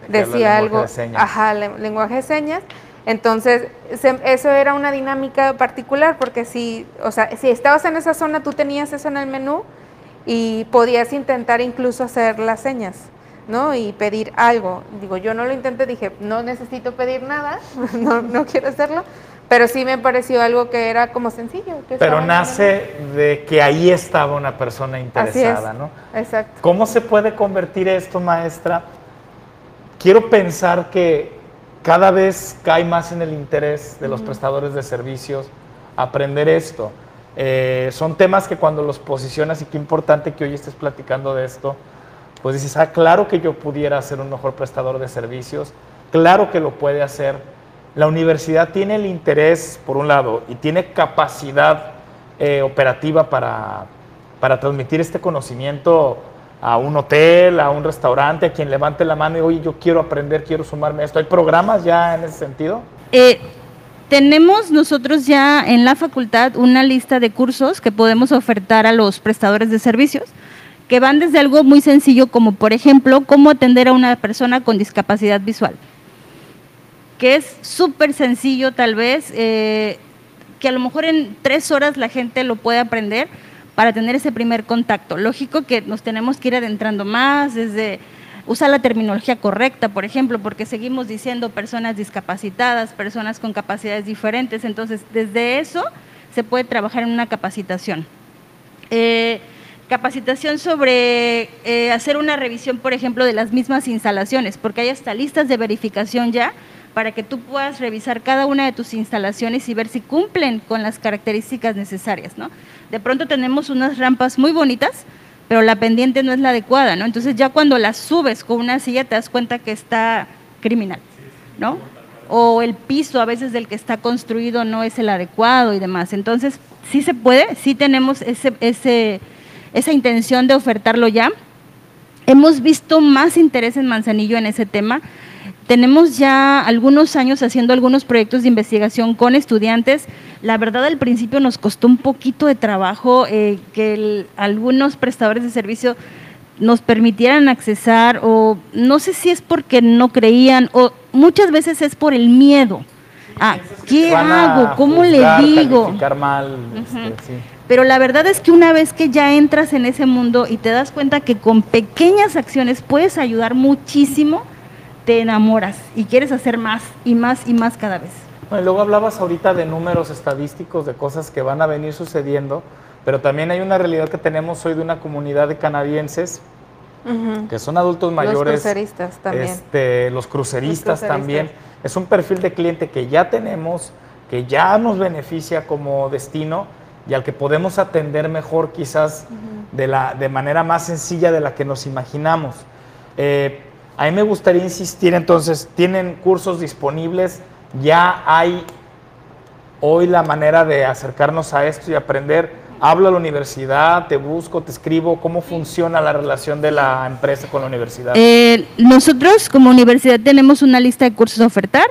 decía algo, ajá, lenguaje de señas. Entonces, eso era una dinámica particular porque si, o sea, si estabas en esa zona, tú tenías eso en el menú y podías intentar incluso hacer las señas, ¿no? Y pedir algo. Digo, yo no lo intenté, dije, no necesito pedir nada, [laughs] no, no quiero hacerlo, pero sí me pareció algo que era como sencillo. Pero nace de que ahí estaba una persona interesada, ¿no? Exacto. ¿Cómo se puede convertir esto, maestra? Quiero pensar que cada vez cae más en el interés de los prestadores de servicios aprender esto. Eh, son temas que cuando los posicionas y qué importante que hoy estés platicando de esto, pues dices, ah, claro que yo pudiera ser un mejor prestador de servicios, claro que lo puede hacer la universidad tiene el interés, por un lado, y tiene capacidad eh, operativa para, para transmitir este conocimiento a un hotel, a un restaurante, a quien levante la mano y, oye, yo quiero aprender, quiero sumarme a esto. ¿Hay programas ya en ese sentido? Eh, tenemos nosotros ya en la facultad una lista de cursos que podemos ofertar a los prestadores de servicios, que van desde algo muy sencillo como, por ejemplo, cómo atender a una persona con discapacidad visual que es súper sencillo tal vez, eh, que a lo mejor en tres horas la gente lo puede aprender para tener ese primer contacto. Lógico que nos tenemos que ir adentrando más desde usar la terminología correcta, por ejemplo, porque seguimos diciendo personas discapacitadas, personas con capacidades diferentes, entonces desde eso se puede trabajar en una capacitación. Eh, capacitación sobre eh, hacer una revisión, por ejemplo, de las mismas instalaciones, porque hay hasta listas de verificación ya para que tú puedas revisar cada una de tus instalaciones y ver si cumplen con las características necesarias, ¿no? De pronto tenemos unas rampas muy bonitas, pero la pendiente no es la adecuada, ¿no? Entonces ya cuando la subes con una silla te das cuenta que está criminal, ¿no? O el piso a veces del que está construido no es el adecuado y demás. Entonces, sí se puede, sí tenemos ese, ese, esa intención de ofertarlo ya. Hemos visto más interés en Manzanillo en ese tema tenemos ya algunos años haciendo algunos proyectos de investigación con estudiantes. La verdad, al principio nos costó un poquito de trabajo eh, que algunos prestadores de servicio nos permitieran accesar o no sé si es porque no creían o muchas veces es por el miedo. Ah, ¿qué hago? ¿Cómo le digo? Mal, este, Pero la verdad es que una vez que ya entras en ese mundo y te das cuenta que con pequeñas acciones puedes ayudar muchísimo, te enamoras y quieres hacer más y más y más cada vez. Bueno, luego hablabas ahorita de números estadísticos, de cosas que van a venir sucediendo, pero también hay una realidad que tenemos hoy de una comunidad de canadienses que son adultos mayores. Los cruceristas también. Este, los, cruceristas también. Es un perfil de cliente que ya tenemos, que ya nos beneficia como destino y al que podemos atender mejor quizás de, la, de manera más sencilla de la que nos imaginamos. Eh, a mí me gustaría insistir entonces, tienen cursos disponibles, ya hay hoy la manera de acercarnos a esto y aprender. Hablo a la universidad, te busco, te escribo, ¿cómo funciona la relación de la empresa con la universidad? Eh, nosotros como universidad tenemos una lista de cursos a ofertar.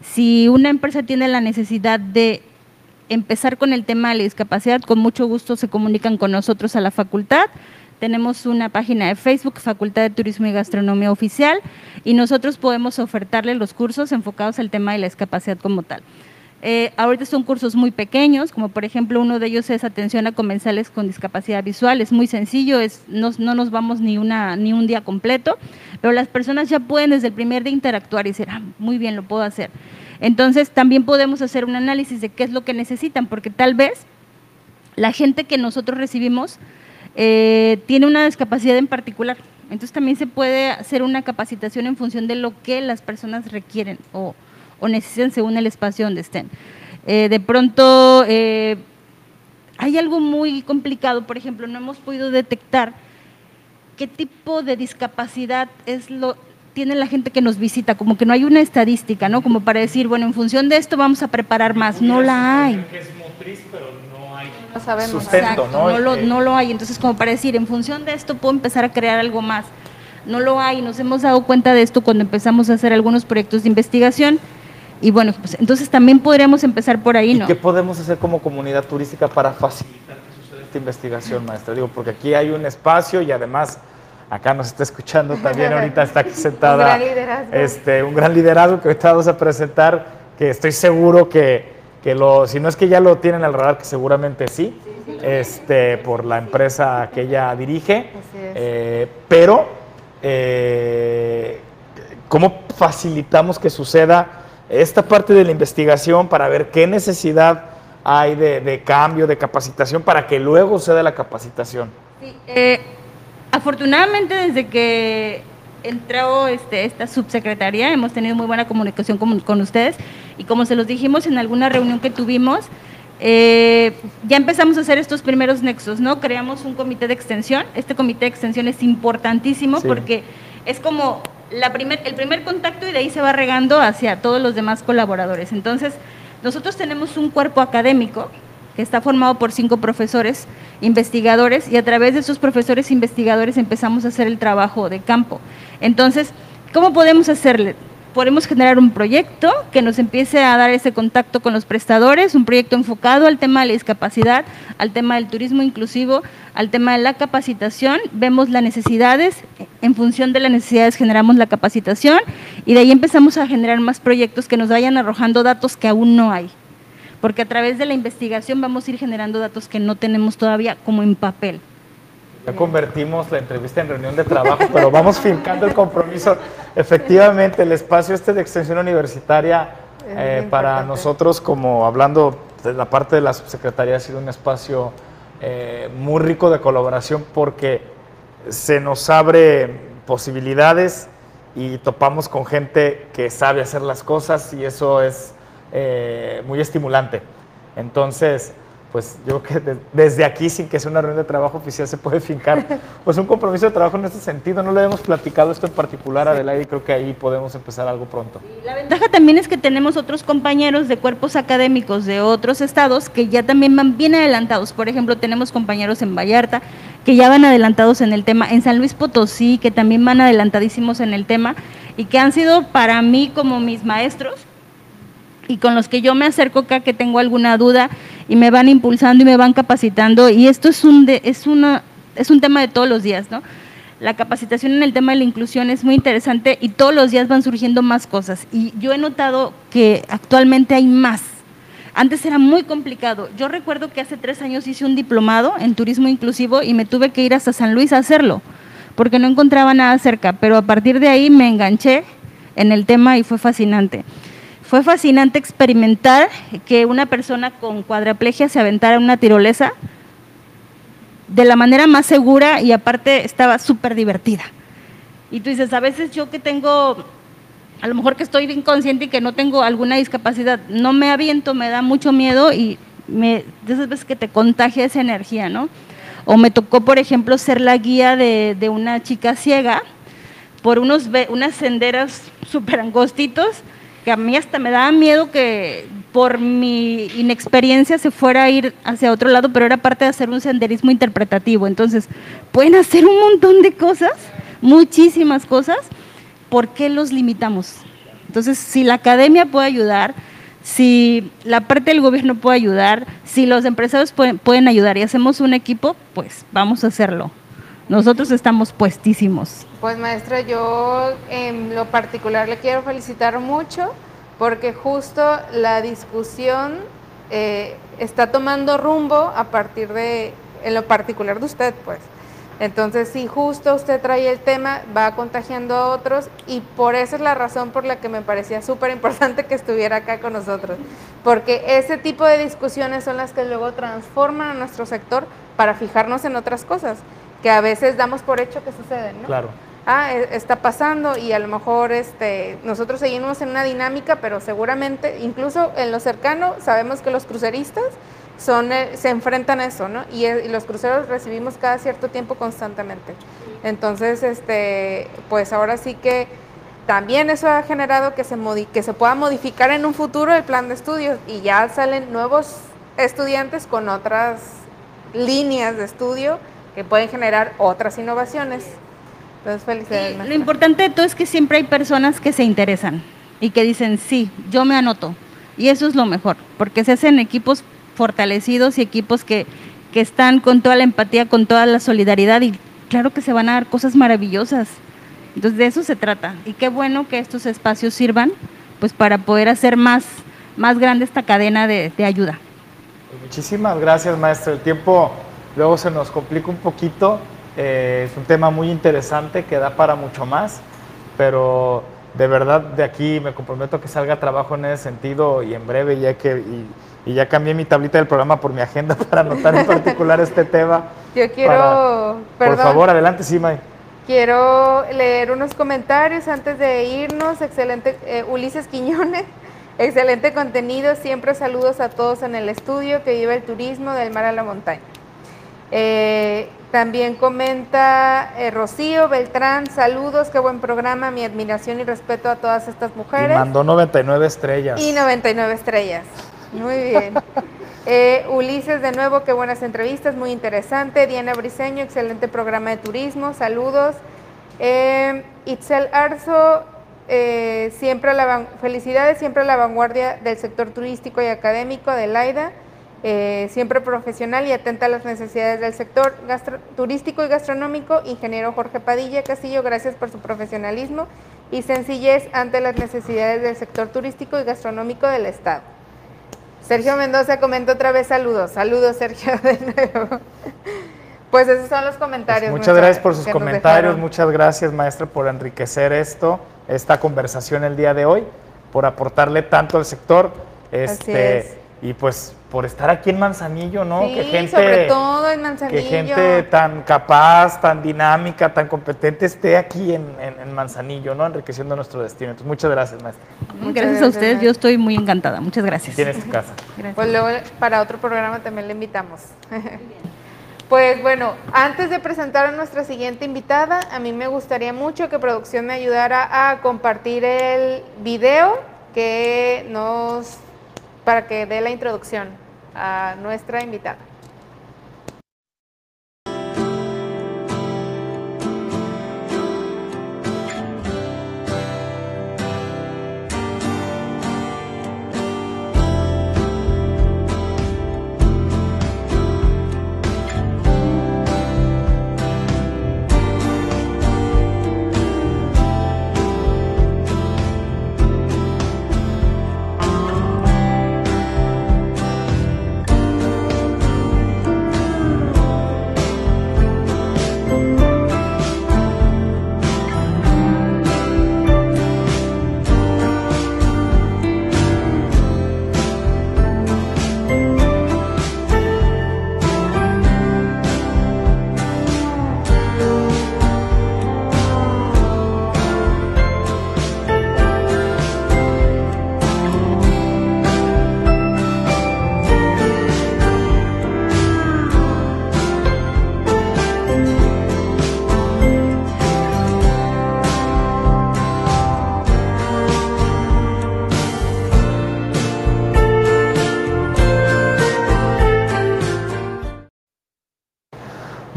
Si una empresa tiene la necesidad de empezar con el tema de la discapacidad, con mucho gusto se comunican con nosotros a la facultad. Tenemos una página de Facebook, Facultad de Turismo y Gastronomía Oficial, y nosotros podemos ofertarle los cursos enfocados al tema de la discapacidad como tal. Eh, ahorita son cursos muy pequeños, como por ejemplo uno de ellos es atención a comensales con discapacidad visual, es muy sencillo, es, no, nos vamos ni, una, ni un día completo, pero las personas ya pueden desde el primer día interactuar y decir, ah, muy bien, lo puedo hacer. Entonces también podemos hacer un análisis de qué es lo que necesitan, porque tal vez la gente que nosotros recibimos eh, tiene una discapacidad en particular. Entonces también se puede hacer una capacitación en función de lo que las personas requieren o, necesitan según el espacio donde estén. Eh, de pronto eh, hay algo muy complicado, por ejemplo, no hemos podido detectar qué tipo de discapacidad es lo tiene la gente que nos visita, como que no hay una estadística, ¿no? Como para decir, bueno, en función de esto vamos a preparar más, no la hay no sabemos. Exacto, ¿no? lo, no lo hay. Entonces, como para decir, en función de esto puedo empezar a crear algo más. No lo hay. Nos hemos dado cuenta de esto cuando empezamos a hacer algunos proyectos de investigación. Y bueno, pues entonces también podríamos empezar por ahí, ¿no? ¿Y ¿Qué podemos hacer como comunidad turística para facilitar que suceda esta investigación, maestra? Digo, porque aquí hay un espacio y además acá nos está escuchando también, ahorita está aquí [laughs] sentada. un gran liderazgo. Este, un gran liderazgo que ahorita vamos a presentar, que estoy seguro que que lo, si no es que ya lo tienen al radar, que seguramente sí, este, por la empresa que ella dirige, eh, pero eh, ¿cómo facilitamos que suceda esta parte de la investigación para ver qué necesidad hay de, cambio, de capacitación, para que luego se dé la capacitación? Eh, afortunadamente desde que entró este, esta subsecretaría, hemos tenido muy buena comunicación con, ustedes y como se los dijimos en alguna reunión que tuvimos, eh, ya empezamos a hacer estos primeros nexos, ¿no? Creamos un comité de extensión. Este comité de extensión es importantísimo porque es como la primer, el primer contacto y de ahí se va regando hacia todos los demás colaboradores. Entonces, nosotros tenemos un cuerpo académico que está formado por cinco profesores investigadores y a través de esos profesores investigadores empezamos a hacer el trabajo de campo. Entonces, ¿cómo podemos hacerle? podemos generar un proyecto que nos empiece a dar ese contacto con los prestadores, un proyecto enfocado al tema de la discapacidad, al tema del turismo inclusivo, al tema de la capacitación, vemos las necesidades, en función de las necesidades generamos la capacitación y de ahí empezamos a generar más proyectos que nos vayan arrojando datos que aún no hay. Porque a través de la investigación vamos a ir generando datos que no tenemos todavía como en papel. Ya convertimos la entrevista en reunión de trabajo, [laughs] pero vamos fincando el compromiso. Efectivamente, el espacio este de extensión universitaria eh, para nosotros, como hablando de la parte de la subsecretaría, ha sido un espacio eh, muy rico de colaboración porque se nos abre posibilidades y topamos con gente que sabe hacer las cosas y eso es eh, muy estimulante. Entonces, pues yo creo que desde aquí, sin que sea una reunión de trabajo oficial, se puede fincar [laughs] pues un compromiso de trabajo en este sentido. No le hemos platicado esto en particular, a Adelaide, y creo que ahí podemos empezar algo pronto. La ventaja también es que tenemos otros compañeros de cuerpos académicos de otros estados que ya también van bien adelantados. Por ejemplo, tenemos compañeros en Vallarta que ya van adelantados en el tema, en San Luis Potosí, que también van adelantadísimos en el tema y que han sido para mí como mis maestros y con los que yo me acerco acá que tengo alguna duda y me van impulsando y me van capacitando y esto es un es una es un tema de todos los días, ¿no? La capacitación en el tema de la inclusión es muy interesante y todos los días van surgiendo más cosas y yo he notado que actualmente hay más. Antes era muy complicado. Yo recuerdo que hace tres años hice un diplomado en turismo inclusivo y me tuve que ir hasta San Luis a hacerlo porque no encontraba nada cerca, pero a partir de ahí me enganché en el tema y fue fascinante. Fue fascinante experimentar que una persona con cuadraplegia se aventara en una tirolesa de la manera más segura y aparte estaba súper divertida. Y tú dices, a veces yo que tengo, a lo mejor que estoy inconsciente y que no tengo alguna discapacidad, no me aviento, me da mucho miedo y me, de esas veces que te contagia esa energía, ¿no? O me tocó, por ejemplo, ser la guía de, de una chica ciega por unos, unas senderas [laughs] súper angostitos a mí hasta me daba miedo que por mi inexperiencia se fuera a ir hacia otro lado, pero era parte de hacer un senderismo interpretativo. Entonces, pueden hacer un montón de cosas, muchísimas cosas, ¿por qué los limitamos? Entonces, si la academia puede ayudar, si la parte del gobierno puede ayudar, si los empresarios pueden, pueden ayudar y hacemos un equipo, pues vamos a hacerlo. Nosotros estamos puestísimos. Pues maestra, yo en lo particular le quiero felicitar mucho porque justo la discusión eh, está tomando rumbo a partir de, en lo particular de usted, pues. Entonces, si justo usted trae el tema, va contagiando a otros y por eso es la razón por la que me parecía súper importante que estuviera acá con nosotros, porque ese tipo de discusiones son las que luego transforman a nuestro sector para fijarnos en otras cosas que a veces damos por hecho que suceden, ¿no? Claro. Ah, e, está pasando y a lo mejor este, nosotros seguimos en una dinámica, pero seguramente, incluso en lo cercano, sabemos que los cruceristas son, eh, se enfrentan a eso, ¿no? Y, y, los cruceros recibimos cada cierto tiempo constantemente. Entonces, este, pues ahora sí que también eso ha generado que se, que se pueda modificar en un futuro el plan de estudios y ya salen nuevos estudiantes con otras líneas de estudio que pueden generar otras innovaciones. Entonces, felicidades. lo importante de todo es que siempre hay personas que se interesan y que dicen, sí, yo me anoto. Y eso es lo mejor, porque se hacen equipos fortalecidos y equipos que, que están con toda la empatía, con toda la solidaridad y claro que se van a dar cosas maravillosas. Entonces de eso se trata. Y qué bueno que estos espacios sirvan pues para poder hacer más, más grande esta cadena de, de ayuda. Muchísimas gracias, maestro. El tiempo luego se nos complica un poquito. Eh, es un tema muy interesante que da para mucho más, pero de verdad de aquí me comprometo a que salga trabajo en ese sentido y en breve, ya que y, ya cambié mi tablita del programa por mi agenda [laughs] para anotar en particular este tema. Yo quiero, por favor, adelante, sí, May. Quiero leer unos comentarios antes de irnos. Excelente, eh, Ulises Quiñones. [laughs] Excelente contenido. Siempre saludos a todos en el estudio que vive el turismo del mar a la montaña. Eh, también comenta eh, Rocío Beltrán, saludos, qué buen programa, mi admiración y respeto a todas estas mujeres. Y mandó 99 estrellas. Y 99 estrellas. Muy bien. [laughs] Eh, Ulises, de nuevo, qué buenas entrevistas, muy interesante. Diana Briseño, excelente programa de turismo, saludos. Itzel Arzo, eh, siempre la felicidades, siempre a la vanguardia del sector turístico y académico de LAIDA, eh, siempre profesional y atenta a las necesidades del sector turístico y gastronómico. Ingeniero Jorge Padilla Castillo, gracias por su profesionalismo y sencillez ante las necesidades del sector turístico y gastronómico del Estado. Sergio Mendoza comenta otra vez saludos. Saludos, Sergio, [laughs] de nuevo. Pues esos son los comentarios. Pues muchas gracias por sus comentarios, muchas gracias maestra por enriquecer esto, esta conversación el día de hoy, por aportarle tanto al sector. Este, y pues por estar aquí en Manzanillo, ¿no? Sí, que gente, sobre todo en Manzanillo. Que gente tan capaz, tan dinámica, tan competente esté aquí en, Manzanillo, ¿no? Enriqueciendo nuestro destino. Entonces, muchas gracias, maestra. gracias, a ustedes, yo estoy muy encantada. Muchas gracias. Tienes tu casa. Pues luego para otro programa también le invitamos. [laughs] Pues bueno, antes de presentar a nuestra siguiente invitada, a mí me gustaría mucho que producción me ayudara a compartir el video que nos para que dé la introducción a nuestra invitada.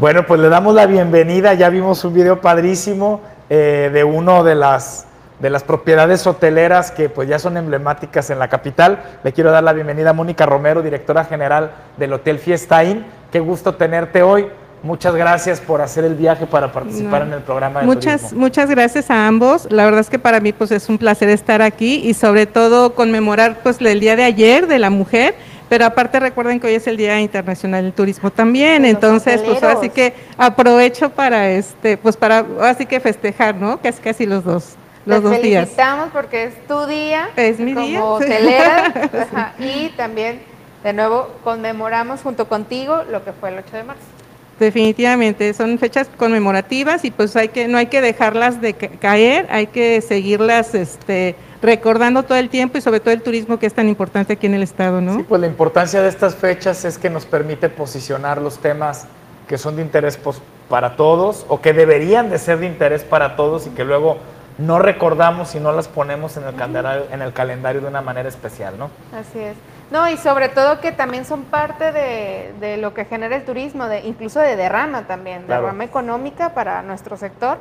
Bueno, pues le damos la bienvenida. Ya vimos un video padrísimo eh, de uno de las, de las propiedades hoteleras que pues ya son emblemáticas en la capital. Le quiero dar la bienvenida a Mónica Romero, directora general del Hotel Fiesta Inn. Qué gusto tenerte hoy. Muchas gracias por hacer el viaje para participar en el programa de muchas, Muchas gracias a ambos. La verdad es que para mí pues es un placer estar aquí y sobre todo conmemorar pues el día de ayer de la mujer pero aparte recuerden que hoy es el Día Internacional del Turismo también, entonces pues así que aprovecho para este, pues para así que festejar, ¿no? Que es casi los dos los dos días. felicitamos porque es tu día es mi como día. [laughs] hotelera y también de nuevo conmemoramos junto contigo lo que fue el 8 de marzo. Definitivamente, son fechas conmemorativas y pues hay que no hay que dejarlas de caer, hay que seguirlas este recordando todo el tiempo y sobre todo el turismo que es tan importante aquí en el estado, ¿no? Sí, pues la importancia de estas fechas es que nos permite posicionar los temas que son de interés pues, para todos o que deberían de ser de interés para todos y que luego no recordamos y no las ponemos en el, calendario, en el calendario de una manera especial, ¿no? Así es. No, y sobre todo que también son parte de, lo que genera el turismo, de, incluso de derrama también, derrama económica para nuestro sector.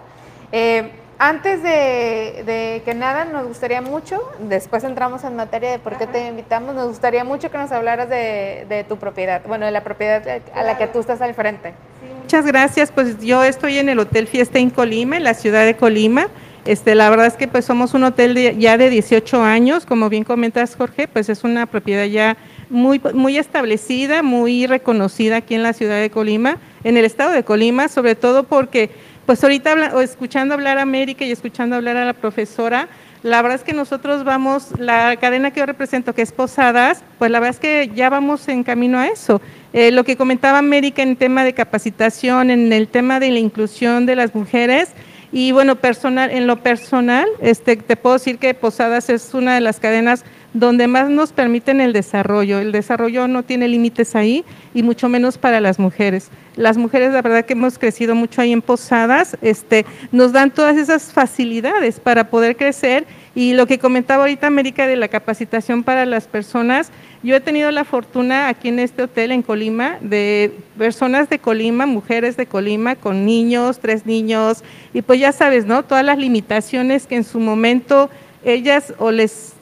Eh, antes de, que nada, nos gustaría mucho, después entramos en materia de por qué te invitamos, nos gustaría mucho que nos hablaras de, tu propiedad, bueno, de la propiedad a la que tú estás al frente. muchas gracias, pues yo estoy en el Hotel Fiesta en Colima, en la ciudad de Colima. Este, la verdad es que pues somos un hotel ya de 18 años, como bien comentas Jorge, pues es una propiedad ya muy, muy establecida, muy reconocida aquí en la ciudad de Colima, en el estado de Colima, sobre todo porque pues ahorita escuchando hablar a América y escuchando hablar a la profesora, la verdad es que nosotros vamos, la cadena que yo represento, que es Posadas, pues la verdad es que ya vamos en camino a eso. Eh, lo que comentaba América en tema de capacitación, en el tema de la inclusión de las mujeres, y bueno, personal, en lo personal, este, te puedo decir que Posadas es una de las cadenas donde más nos permiten el desarrollo. El desarrollo no tiene límites ahí y mucho menos para las mujeres. Las mujeres, la verdad que hemos crecido mucho ahí en Posadas, este, nos dan todas esas facilidades para poder crecer Y lo que comentaba ahorita América de la capacitación para las personas, yo he tenido la fortuna aquí en este hotel en Colima de personas de Colima, mujeres de Colima con niños, tres niños, y pues ya sabes, ¿no? Todas las limitaciones que en su momento ellas o les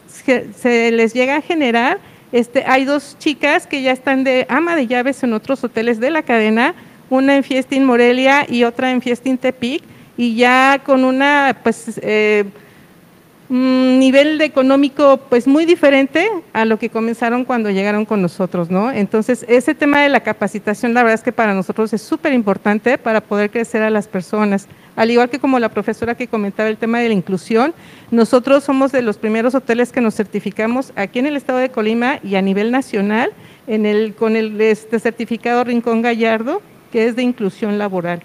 se les llega a generar. Este, hay dos chicas que ya están de ama de llaves en otros hoteles de la cadena, una en Fiestín Morelia y otra en Fiestín Tepic, y ya con una, pues, eh, nivel económico pues muy diferente a lo que comenzaron cuando llegaron con nosotros, ¿no? Entonces, ese tema de la capacitación, la verdad es que para nosotros es súper importante para poder crecer a las personas. Al igual que como la profesora que comentaba el tema de la inclusión, nosotros somos de los primeros hoteles que nos certificamos aquí en el estado de Colima y a nivel nacional en el, con el este certificado Rincón Gallardo, que es de inclusión laboral.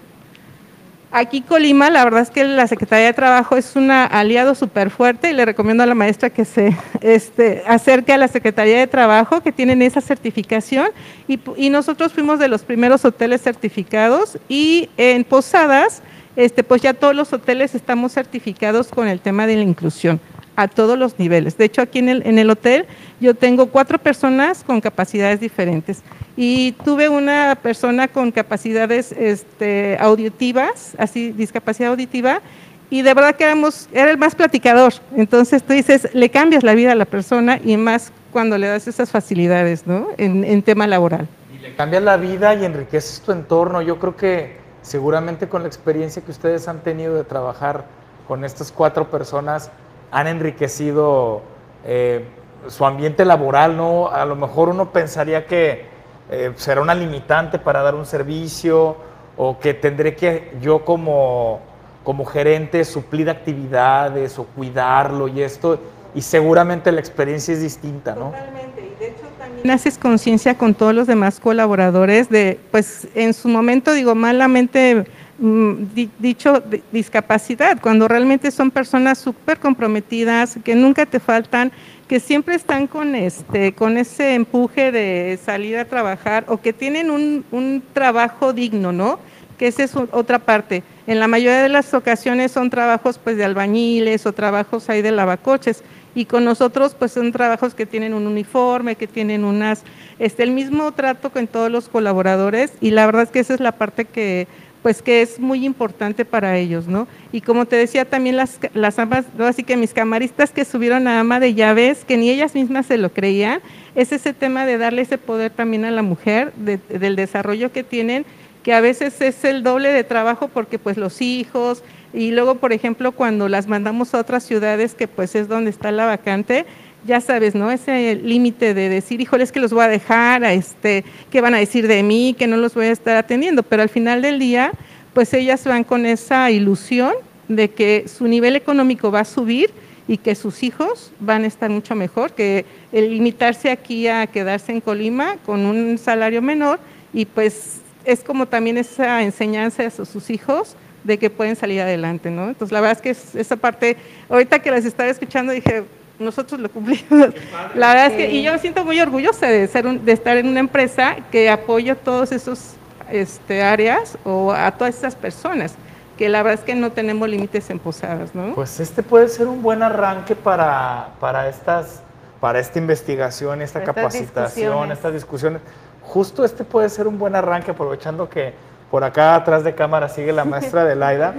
Aquí Colima, la verdad es que la Secretaría de Trabajo es un aliado súper fuerte y le recomiendo a la maestra que se este, acerque a la Secretaría de Trabajo que tienen esa certificación. Y, y, nosotros fuimos de los primeros hoteles certificados y en Posadas, este, pues ya todos los hoteles estamos certificados con el tema de la inclusión a todos los niveles. De hecho, aquí en el, en el hotel yo tengo cuatro personas con capacidades diferentes y tuve una persona con capacidades este, auditivas, así, discapacidad auditiva, y de verdad que éramos, era el más platicador. Entonces tú dices, le cambias la vida a la persona y más cuando le das esas facilidades, ¿no? En, en tema laboral. Y le cambias la vida y enriqueces tu entorno. Yo creo que seguramente con la experiencia que ustedes han tenido de trabajar con estas cuatro personas, han enriquecido eh, su ambiente laboral, ¿no? A lo mejor uno pensaría que eh, será una limitante para dar un servicio o que tendré que yo como, como gerente suplir actividades o cuidarlo y esto, y seguramente la experiencia es distinta, ¿no? Totalmente, y de hecho también haces conciencia con todos los demás colaboradores de, pues en su momento digo, malamente dicho discapacidad, cuando realmente son personas súper comprometidas, que nunca te faltan, que siempre están con, este, con ese empuje de salir a trabajar o que tienen un, un trabajo digno, ¿no? Que esa es otra parte. En la mayoría de las ocasiones son trabajos pues de albañiles o trabajos ahí de lavacoches y con nosotros pues son trabajos que tienen un uniforme, que tienen unas, este, el mismo trato con todos los colaboradores y la verdad es que esa es la parte que pues que es muy importante para ellos, ¿no? Y como te decía también las, las amas, así que mis camaristas que subieron a ama de llaves, que ni ellas mismas se lo creían, es ese tema de darle ese poder también a la mujer, del desarrollo que tienen, que a veces es el doble de trabajo porque pues los hijos, y luego por ejemplo cuando las mandamos a otras ciudades que pues es donde está la vacante, ya sabes, ¿no? Ese límite de decir, híjole, es que los voy a dejar, este, ¿qué van a decir de mí? Que no los voy a estar atendiendo. Pero al final del día, pues ellas van con esa ilusión de que su nivel económico va a subir y que sus hijos van a estar mucho mejor, que el limitarse aquí a quedarse en Colima con un salario menor y pues es como también esa enseñanza a sus hijos de que pueden salir adelante, ¿no? Entonces la verdad es que esa parte, ahorita que las estaba escuchando dije, nosotros lo cumplimos. La verdad es que, y yo me siento muy orgullosa de, ser de estar en una empresa que apoya todos esos este, áreas o a todas esas personas, que la verdad es que no tenemos límites en posadas, ¿no? Pues este puede ser un buen arranque para, para estas, para esta investigación, esta capacitación, estas discusiones. Justo este puede ser un buen arranque, aprovechando que por acá atrás de cámara sigue la [laughs] maestra de Laida,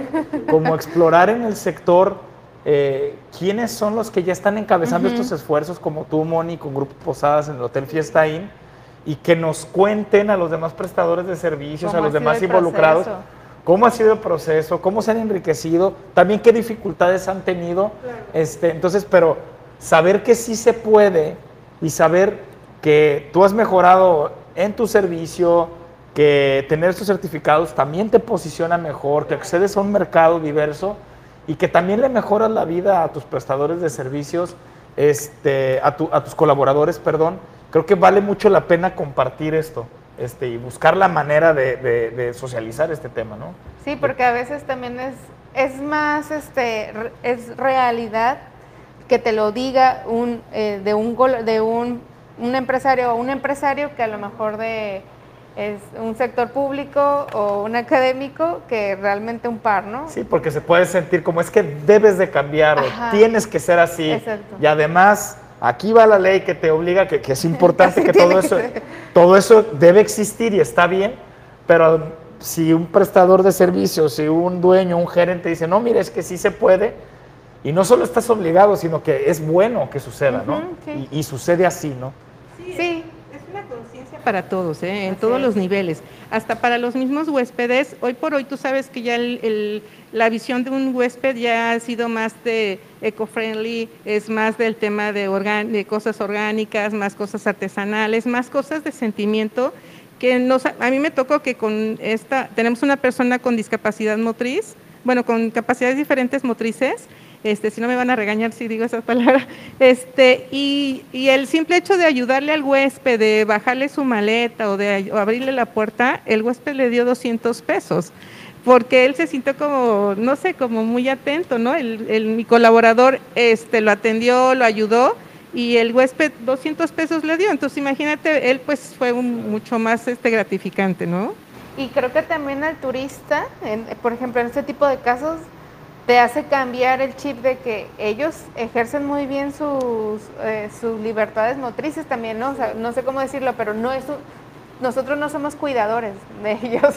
como explorar en el sector eh, quiénes son los que ya están encabezando estos esfuerzos, como tú, Moni, con Grupo Posadas en el Hotel Fiesta Inn, y que nos cuenten a los demás prestadores de servicios, a los demás involucrados, cómo ha sido el proceso, cómo se han enriquecido, también qué dificultades han tenido. Este, entonces, pero saber que sí se puede y saber que tú has mejorado en tu servicio, que tener estos certificados también te posiciona mejor, que accedes a un mercado diverso y que también le mejoras la vida a tus prestadores de servicios, este, a, a tus colaboradores, perdón, creo que vale mucho la pena compartir esto este, y buscar la manera de, socializar este tema, ¿no? Sí, porque a veces también es, es más, este, es realidad que te lo diga un, eh, de, un, de un, un empresario o un empresario que a lo mejor de es un sector público o un académico que realmente un par, ¿no? Sí, porque se puede sentir como es que debes de cambiar o tienes que ser así. Exacto. Y además, aquí va la ley que te obliga, que, que es [laughs] importante que todo eso, todo eso debe existir y está bien, pero si un prestador de servicios, si un dueño, un gerente dice, no, mire, es que sí se puede, y no solo estás obligado, sino que es bueno que suceda, ¿no? Sí. Y, y sucede así, ¿no? Sí, para todos, ¿eh? en todos los niveles, hasta para los mismos huéspedes. Hoy por hoy tú sabes que ya el- el- la visión de un huésped ya ha sido más de eco-friendly, es más del tema de, organ- de cosas orgánicas, más cosas artesanales, más cosas de sentimiento que nos, a mí me tocó que con esta, tenemos una persona con discapacidad motriz, bueno, con capacidades diferentes motrices, este, si no me van a regañar si digo esa palabra, este, y, y el simple hecho de ayudarle al huésped, de bajarle su maleta o de abrirle la puerta, el huésped le dio 200 pesos, porque él se sintió como, no sé, como muy atento, ¿no? El, el- mi colaborador este, lo atendió, lo ayudó, y el huésped 200 pesos le dio, entonces imagínate, él pues fue un, mucho más este, gratificante, ¿no? y creo que también al turista, en- por ejemplo, en este tipo de casos, te hace cambiar el chip de que ellos ejercen muy bien sus, eh, sus libertades motrices también, ¿no? O sea, no sé cómo decirlo, pero no es un- nosotros no somos cuidadores de [laughs] ellos.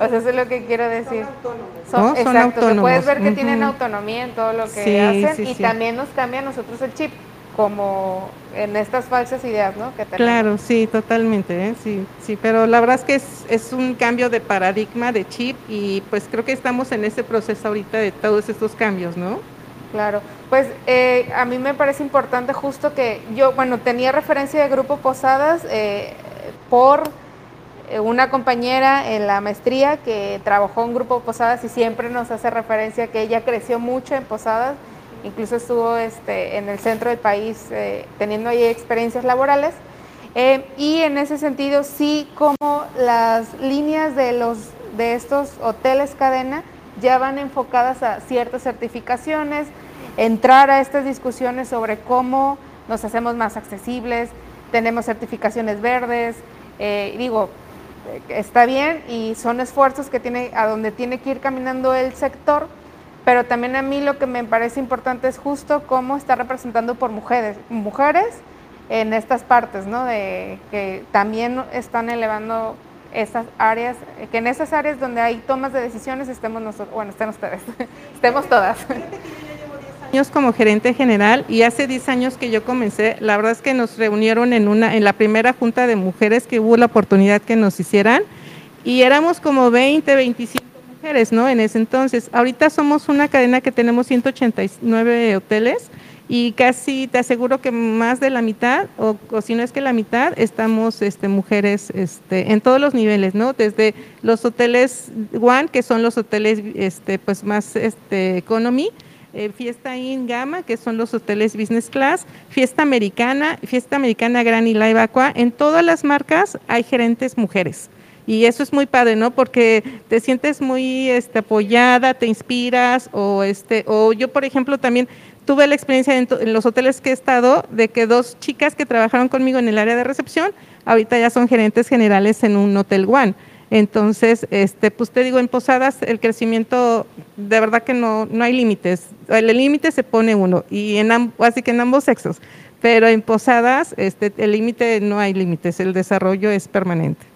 O sea, eso es lo que quiero decir. Son, ¿no? Son exacto, autónomos. puedes ver que tienen autonomía en todo lo que Sí, hacen sí, y sí. también nos cambia a nosotros el chip, como en estas falsas ideas, ¿no? Que tenemos. Claro, sí, totalmente, ¿eh? sí, sí, pero la verdad es que es, es un cambio de paradigma, de chip, y pues creo que estamos en ese proceso ahorita de todos estos cambios, ¿no? Claro, pues eh, a mí me parece importante justo que yo, bueno, tenía referencia de Grupo Posadas eh, por una compañera en la maestría que trabajó en Grupo Posadas y siempre nos hace referencia que ella creció mucho en Posadas, incluso estuvo este, en el centro del país eh, teniendo ahí experiencias laborales. Eh, y en ese sentido, sí, como las líneas de, los, de estos hoteles cadena ya van enfocadas a ciertas certificaciones, entrar a estas discusiones sobre cómo nos hacemos más accesibles, tenemos certificaciones verdes, eh, digo, está bien y son esfuerzos que tiene, a donde tiene que ir caminando el sector, pero también a mí lo que me parece importante es justo cómo está representando por mujeres, mujeres en estas partes, ¿no? De que también están elevando esas áreas, que en esas áreas donde hay tomas de decisiones estemos nosotros, bueno, estén ustedes, [laughs] estemos todas. años como gerente general y hace 10 años que yo comencé, la verdad es que nos reunieron en una en la primera junta de mujeres que hubo la oportunidad que nos hicieran y éramos como 20, 25 mujeres, ¿no? En ese entonces. Ahorita somos una cadena que tenemos 189 hoteles y casi te aseguro que más de la mitad o, si no es que la mitad estamos este mujeres este en todos los niveles, ¿no? Desde los hoteles One, que son los hoteles este pues más este economy, eh, Fiesta Inn Gama, que son los hoteles business class, Fiesta Americana, Fiesta Americana Gran y Live Aqua, en todas las marcas hay gerentes mujeres. Y eso es muy padre, ¿no? Porque te sientes muy este, apoyada, te inspiras, o este, o yo, por ejemplo, también tuve la experiencia en, los hoteles que he estado de que dos chicas que trabajaron conmigo en el área de recepción, ahorita ya son gerentes generales en un hotel One. Entonces, este, pues te digo, en Posadas el crecimiento, de verdad que no, no hay límites. El límite se pone uno, y en así que en ambos sexos. Pero en Posadas, este, el límite no hay límites, el desarrollo es permanente.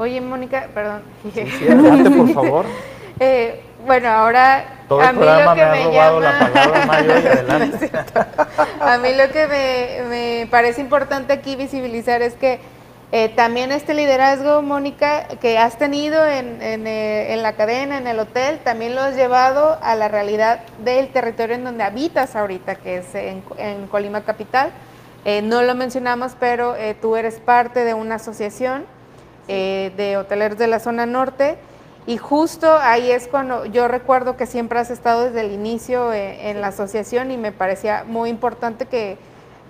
Oye, Mónica, perdón. Sí, adelante, por favor. [laughs] Eh, bueno, ahora Todo a el mí programa lo que me ha me robado llama... la palabra, Mayo, y [laughs] adelante. A mí lo que me, me parece importante aquí visibilizar es que eh, también este liderazgo, Mónica, que has tenido en, en, eh, en la cadena, en el hotel, también lo has llevado a la realidad del territorio en donde habitas ahorita, que es en, en Colima Capital. Eh, no lo mencionamos, pero eh, tú eres parte de una asociación eh, de hoteleros de la zona norte. Y justo ahí es cuando yo recuerdo que siempre has estado desde el inicio eh, en la asociación y me parecía muy importante que,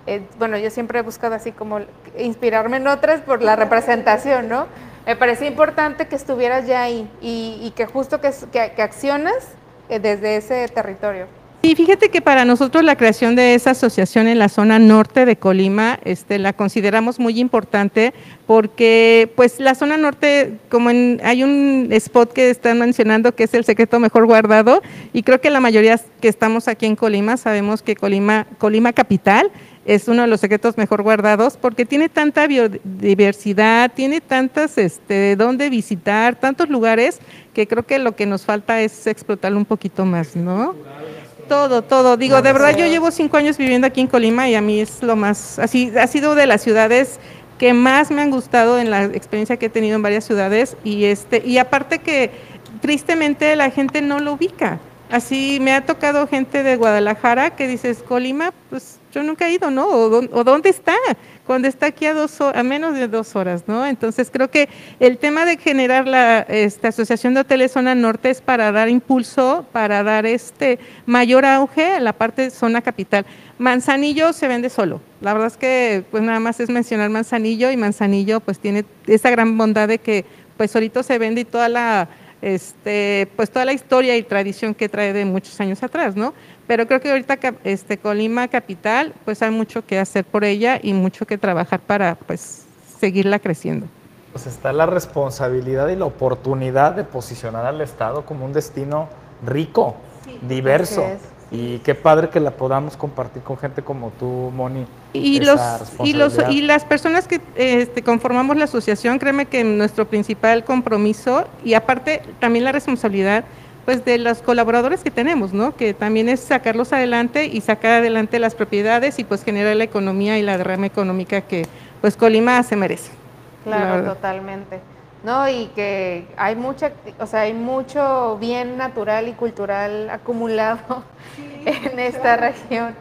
eh, bueno, yo siempre he buscado así como inspirarme en otras por la representación, ¿no? Me parecía importante que estuvieras ya ahí y, que justo que, que, que accionas desde ese territorio. Y fíjate que para nosotros la creación de esa asociación en la zona norte de Colima, este, la consideramos muy importante porque pues la zona norte, como en, hay un spot que están mencionando que es el secreto mejor guardado, y creo que la mayoría que estamos aquí en Colima sabemos que Colima, Colima capital es uno de los secretos mejor guardados porque tiene tanta biodiversidad, tiene tantas, este, dónde visitar, tantos lugares que creo que lo que nos falta es explotarlo un poquito más, ¿no? Todo, todo. Digo, de verdad yo llevo cinco años viviendo aquí en Colima y a mí es lo más, así, ha sido de las ciudades que más me han gustado en la experiencia que he tenido en varias ciudades y este, y aparte que tristemente la gente no lo ubica. Así me ha tocado gente de Guadalajara que dices, Colima, pues yo nunca he ido, ¿no? O, dónde está, cuando está aquí a, dos, a menos de dos horas, ¿no? Entonces creo que el tema de generar la esta Asociación de Hoteles Zona Norte es para dar impulso, para dar este mayor auge a la parte de zona capital. Manzanillo se vende solo. La verdad es que pues nada más es mencionar Manzanillo y Manzanillo pues tiene esa gran bondad de que pues solito se vende y toda la este, pues toda la historia y tradición que trae de muchos años atrás, ¿no? Pero creo que ahorita este, Colima Capital, pues hay mucho que hacer por ella y mucho que trabajar para pues seguirla creciendo. Pues está la responsabilidad y la oportunidad de posicionar al Estado como un destino rico, diverso. Y qué padre que la podamos compartir con gente como tú, Moni. Y, los, y, los, y las personas que este, conformamos la asociación, créeme que nuestro principal compromiso y aparte también la responsabilidad pues de los colaboradores que tenemos, ¿no? Que también es sacarlos adelante y sacar adelante las propiedades y pues generar la economía y la derrama económica que pues Colima se merece. Claro, totalmente. No, y que hay mucha, o sea, hay mucho bien natural y cultural acumulado [laughs] en esta región.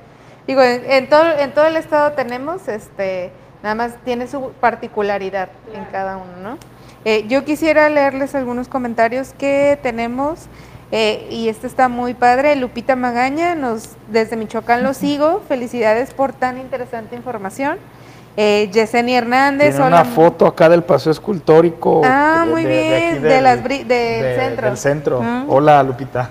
Digo, en, todo, en todo el estado tenemos, este, nada más tiene su particularidad en cada uno, ¿no? Eh, yo quisiera leerles algunos comentarios que tenemos. Eh, y este está muy padre. Lupita Magaña, nos, desde Michoacán lo sigo. Felicidades por tan interesante información. Eh, Yesenia Hernández. Tiene una foto acá del paseo escultórico. Ah, muy bien, de, las, centro. Del centro. Ah. Hola, Lupita.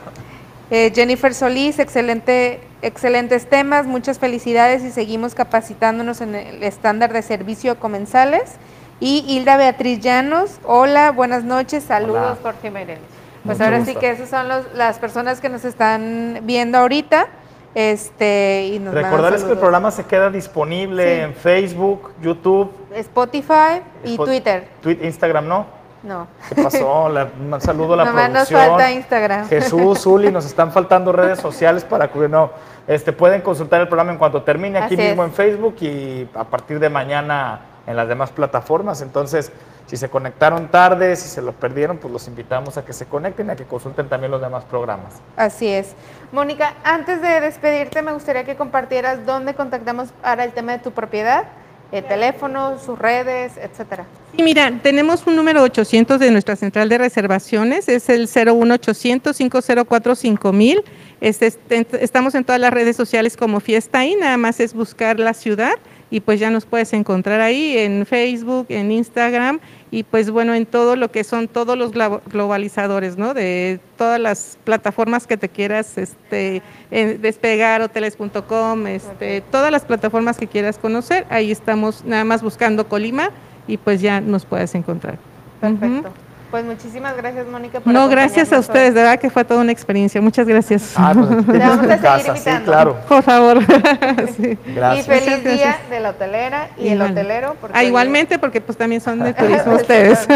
Eh, Jennifer Solís, excelente, excelentes temas, muchas felicidades y seguimos capacitándonos en el estándar de servicio comensales. Y Hilda Beatriz Llanos, hola, buenas noches, saludos Jorge Merel. Pues ahora sí que esas son las personas que nos están viendo ahorita. Este, y nos Recordarles que el programa se queda disponible en Facebook, YouTube, Spotify y Twitter. Instagram, ¿no? No. ¿Qué pasó? un saludo a la [laughs] Nomás nos falta Instagram. Jesús, Zuli, nos están faltando redes sociales para que no. Este, pueden consultar el programa en cuanto termine aquí mismo en Facebook y a partir de mañana en las demás plataformas. Entonces, si se conectaron tarde, si se lo perdieron, pues los invitamos a que se conecten y a que consulten también los demás programas. Así es. Mónica, antes de despedirte, me gustaría que compartieras dónde contactamos para el tema de tu propiedad. El teléfono, sus redes, etcétera. Sí, mira, tenemos un número 800 de nuestra central de reservaciones, es el 01800 504 5000. Este, estamos en todas las redes sociales como Fiesta y nada más es buscar la ciudad y pues ya nos puedes encontrar ahí en Facebook, en Instagram y pues bueno, en todo lo que son todos los globalizadores, ¿no? De todas las plataformas que te quieras este, despegar, hoteles.com, este, todas las plataformas que quieras conocer, ahí estamos nada más buscando Colima y pues ya nos puedes encontrar. Perfecto. Pues muchísimas gracias, Mónica. no, gracias a ustedes, de verdad que fue toda una experiencia. Muchas gracias. Ah, pues, [laughs] Te vamos a casa, sí, claro. Por favor. [laughs] Gracias. Y feliz día de la hotelera y el hotelero. ah, igualmente, porque pues también son de [laughs] turismo ustedes.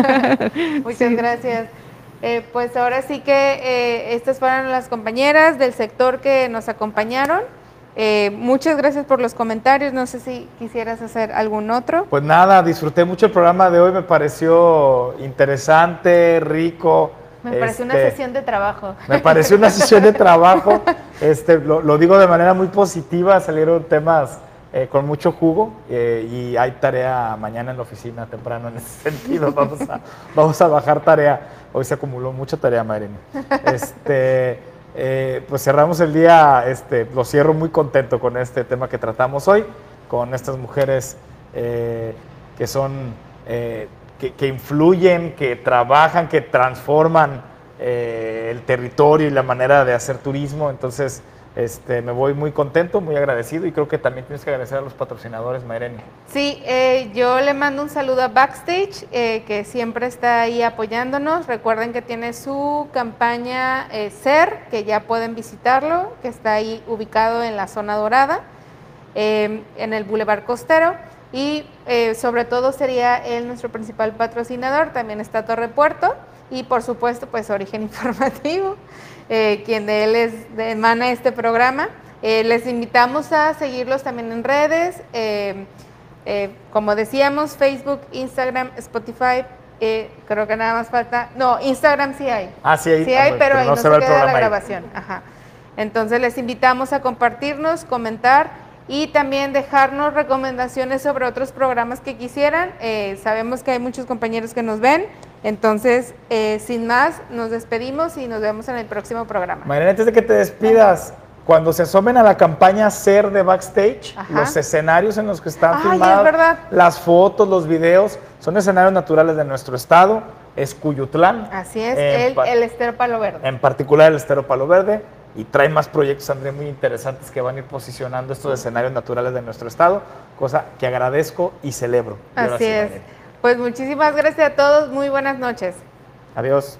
Muchas gracias. Eh, pues ahora sí que eh, estas fueron las compañeras del sector que nos acompañaron. Eh, muchas gracias por los comentarios. No sé si quisieras hacer algún otro. Pues nada, disfruté mucho el programa de hoy. Me pareció interesante, rico. Me pareció una este, sesión de trabajo. Me pareció una sesión de trabajo. [laughs] Este, lo, digo de manera muy positiva. Salieron temas eh, con mucho jugo eh, y hay tarea mañana en la oficina temprano en ese sentido. Vamos a, vamos a bajar tarea. Hoy se acumuló mucha tarea, Mayrina. [laughs] Este. Eh, pues cerramos el día, este, lo cierro muy contento con este tema que tratamos hoy, con estas mujeres eh, que son, eh, que, influyen, que trabajan, que transforman el territorio y la manera de hacer turismo. Entonces, Este, me voy muy contento, muy agradecido y creo que también tienes que agradecer a los patrocinadores, Mayreni. Sí, eh, yo le mando un saludo a Backstage, eh, que siempre está ahí apoyándonos. Recuerden que tiene su campaña eh, SER, que ya pueden visitarlo, que está ahí ubicado en la zona dorada, en el Boulevard Costero. Y sobre todo sería él nuestro principal patrocinador, también está Torre Puerto y por supuesto pues Origen [laughs] Informativo. Eh, quien de él es, emana este programa. Eh, les invitamos a seguirlos también en redes, eh, como decíamos, Facebook, Instagram, Spotify. creo que nada más falta. No, Instagram sí hay. Ah, sí hay. Sí hay, pero, ahí no se, queda la grabación. Ajá. Entonces les invitamos a compartirnos, comentar y también dejarnos recomendaciones sobre otros programas que quisieran. sabemos que hay muchos compañeros que nos ven. Entonces, eh, sin más, nos despedimos y nos vemos en el próximo programa. Mariana, antes de que te despidas, cuando se asomen a la campaña Ser de Backstage, los escenarios en los que están filmados, las fotos, los videos, son escenarios naturales de nuestro estado, es Cuyutlán. Así es, el, el, Estero Palo Verde. En particular el Estero Palo Verde, y trae más proyectos, André, muy interesantes que van a ir posicionando estos escenarios naturales de nuestro estado, cosa que agradezco y celebro. Así es. Pues muchísimas gracias a todos, muy buenas noches. Adiós.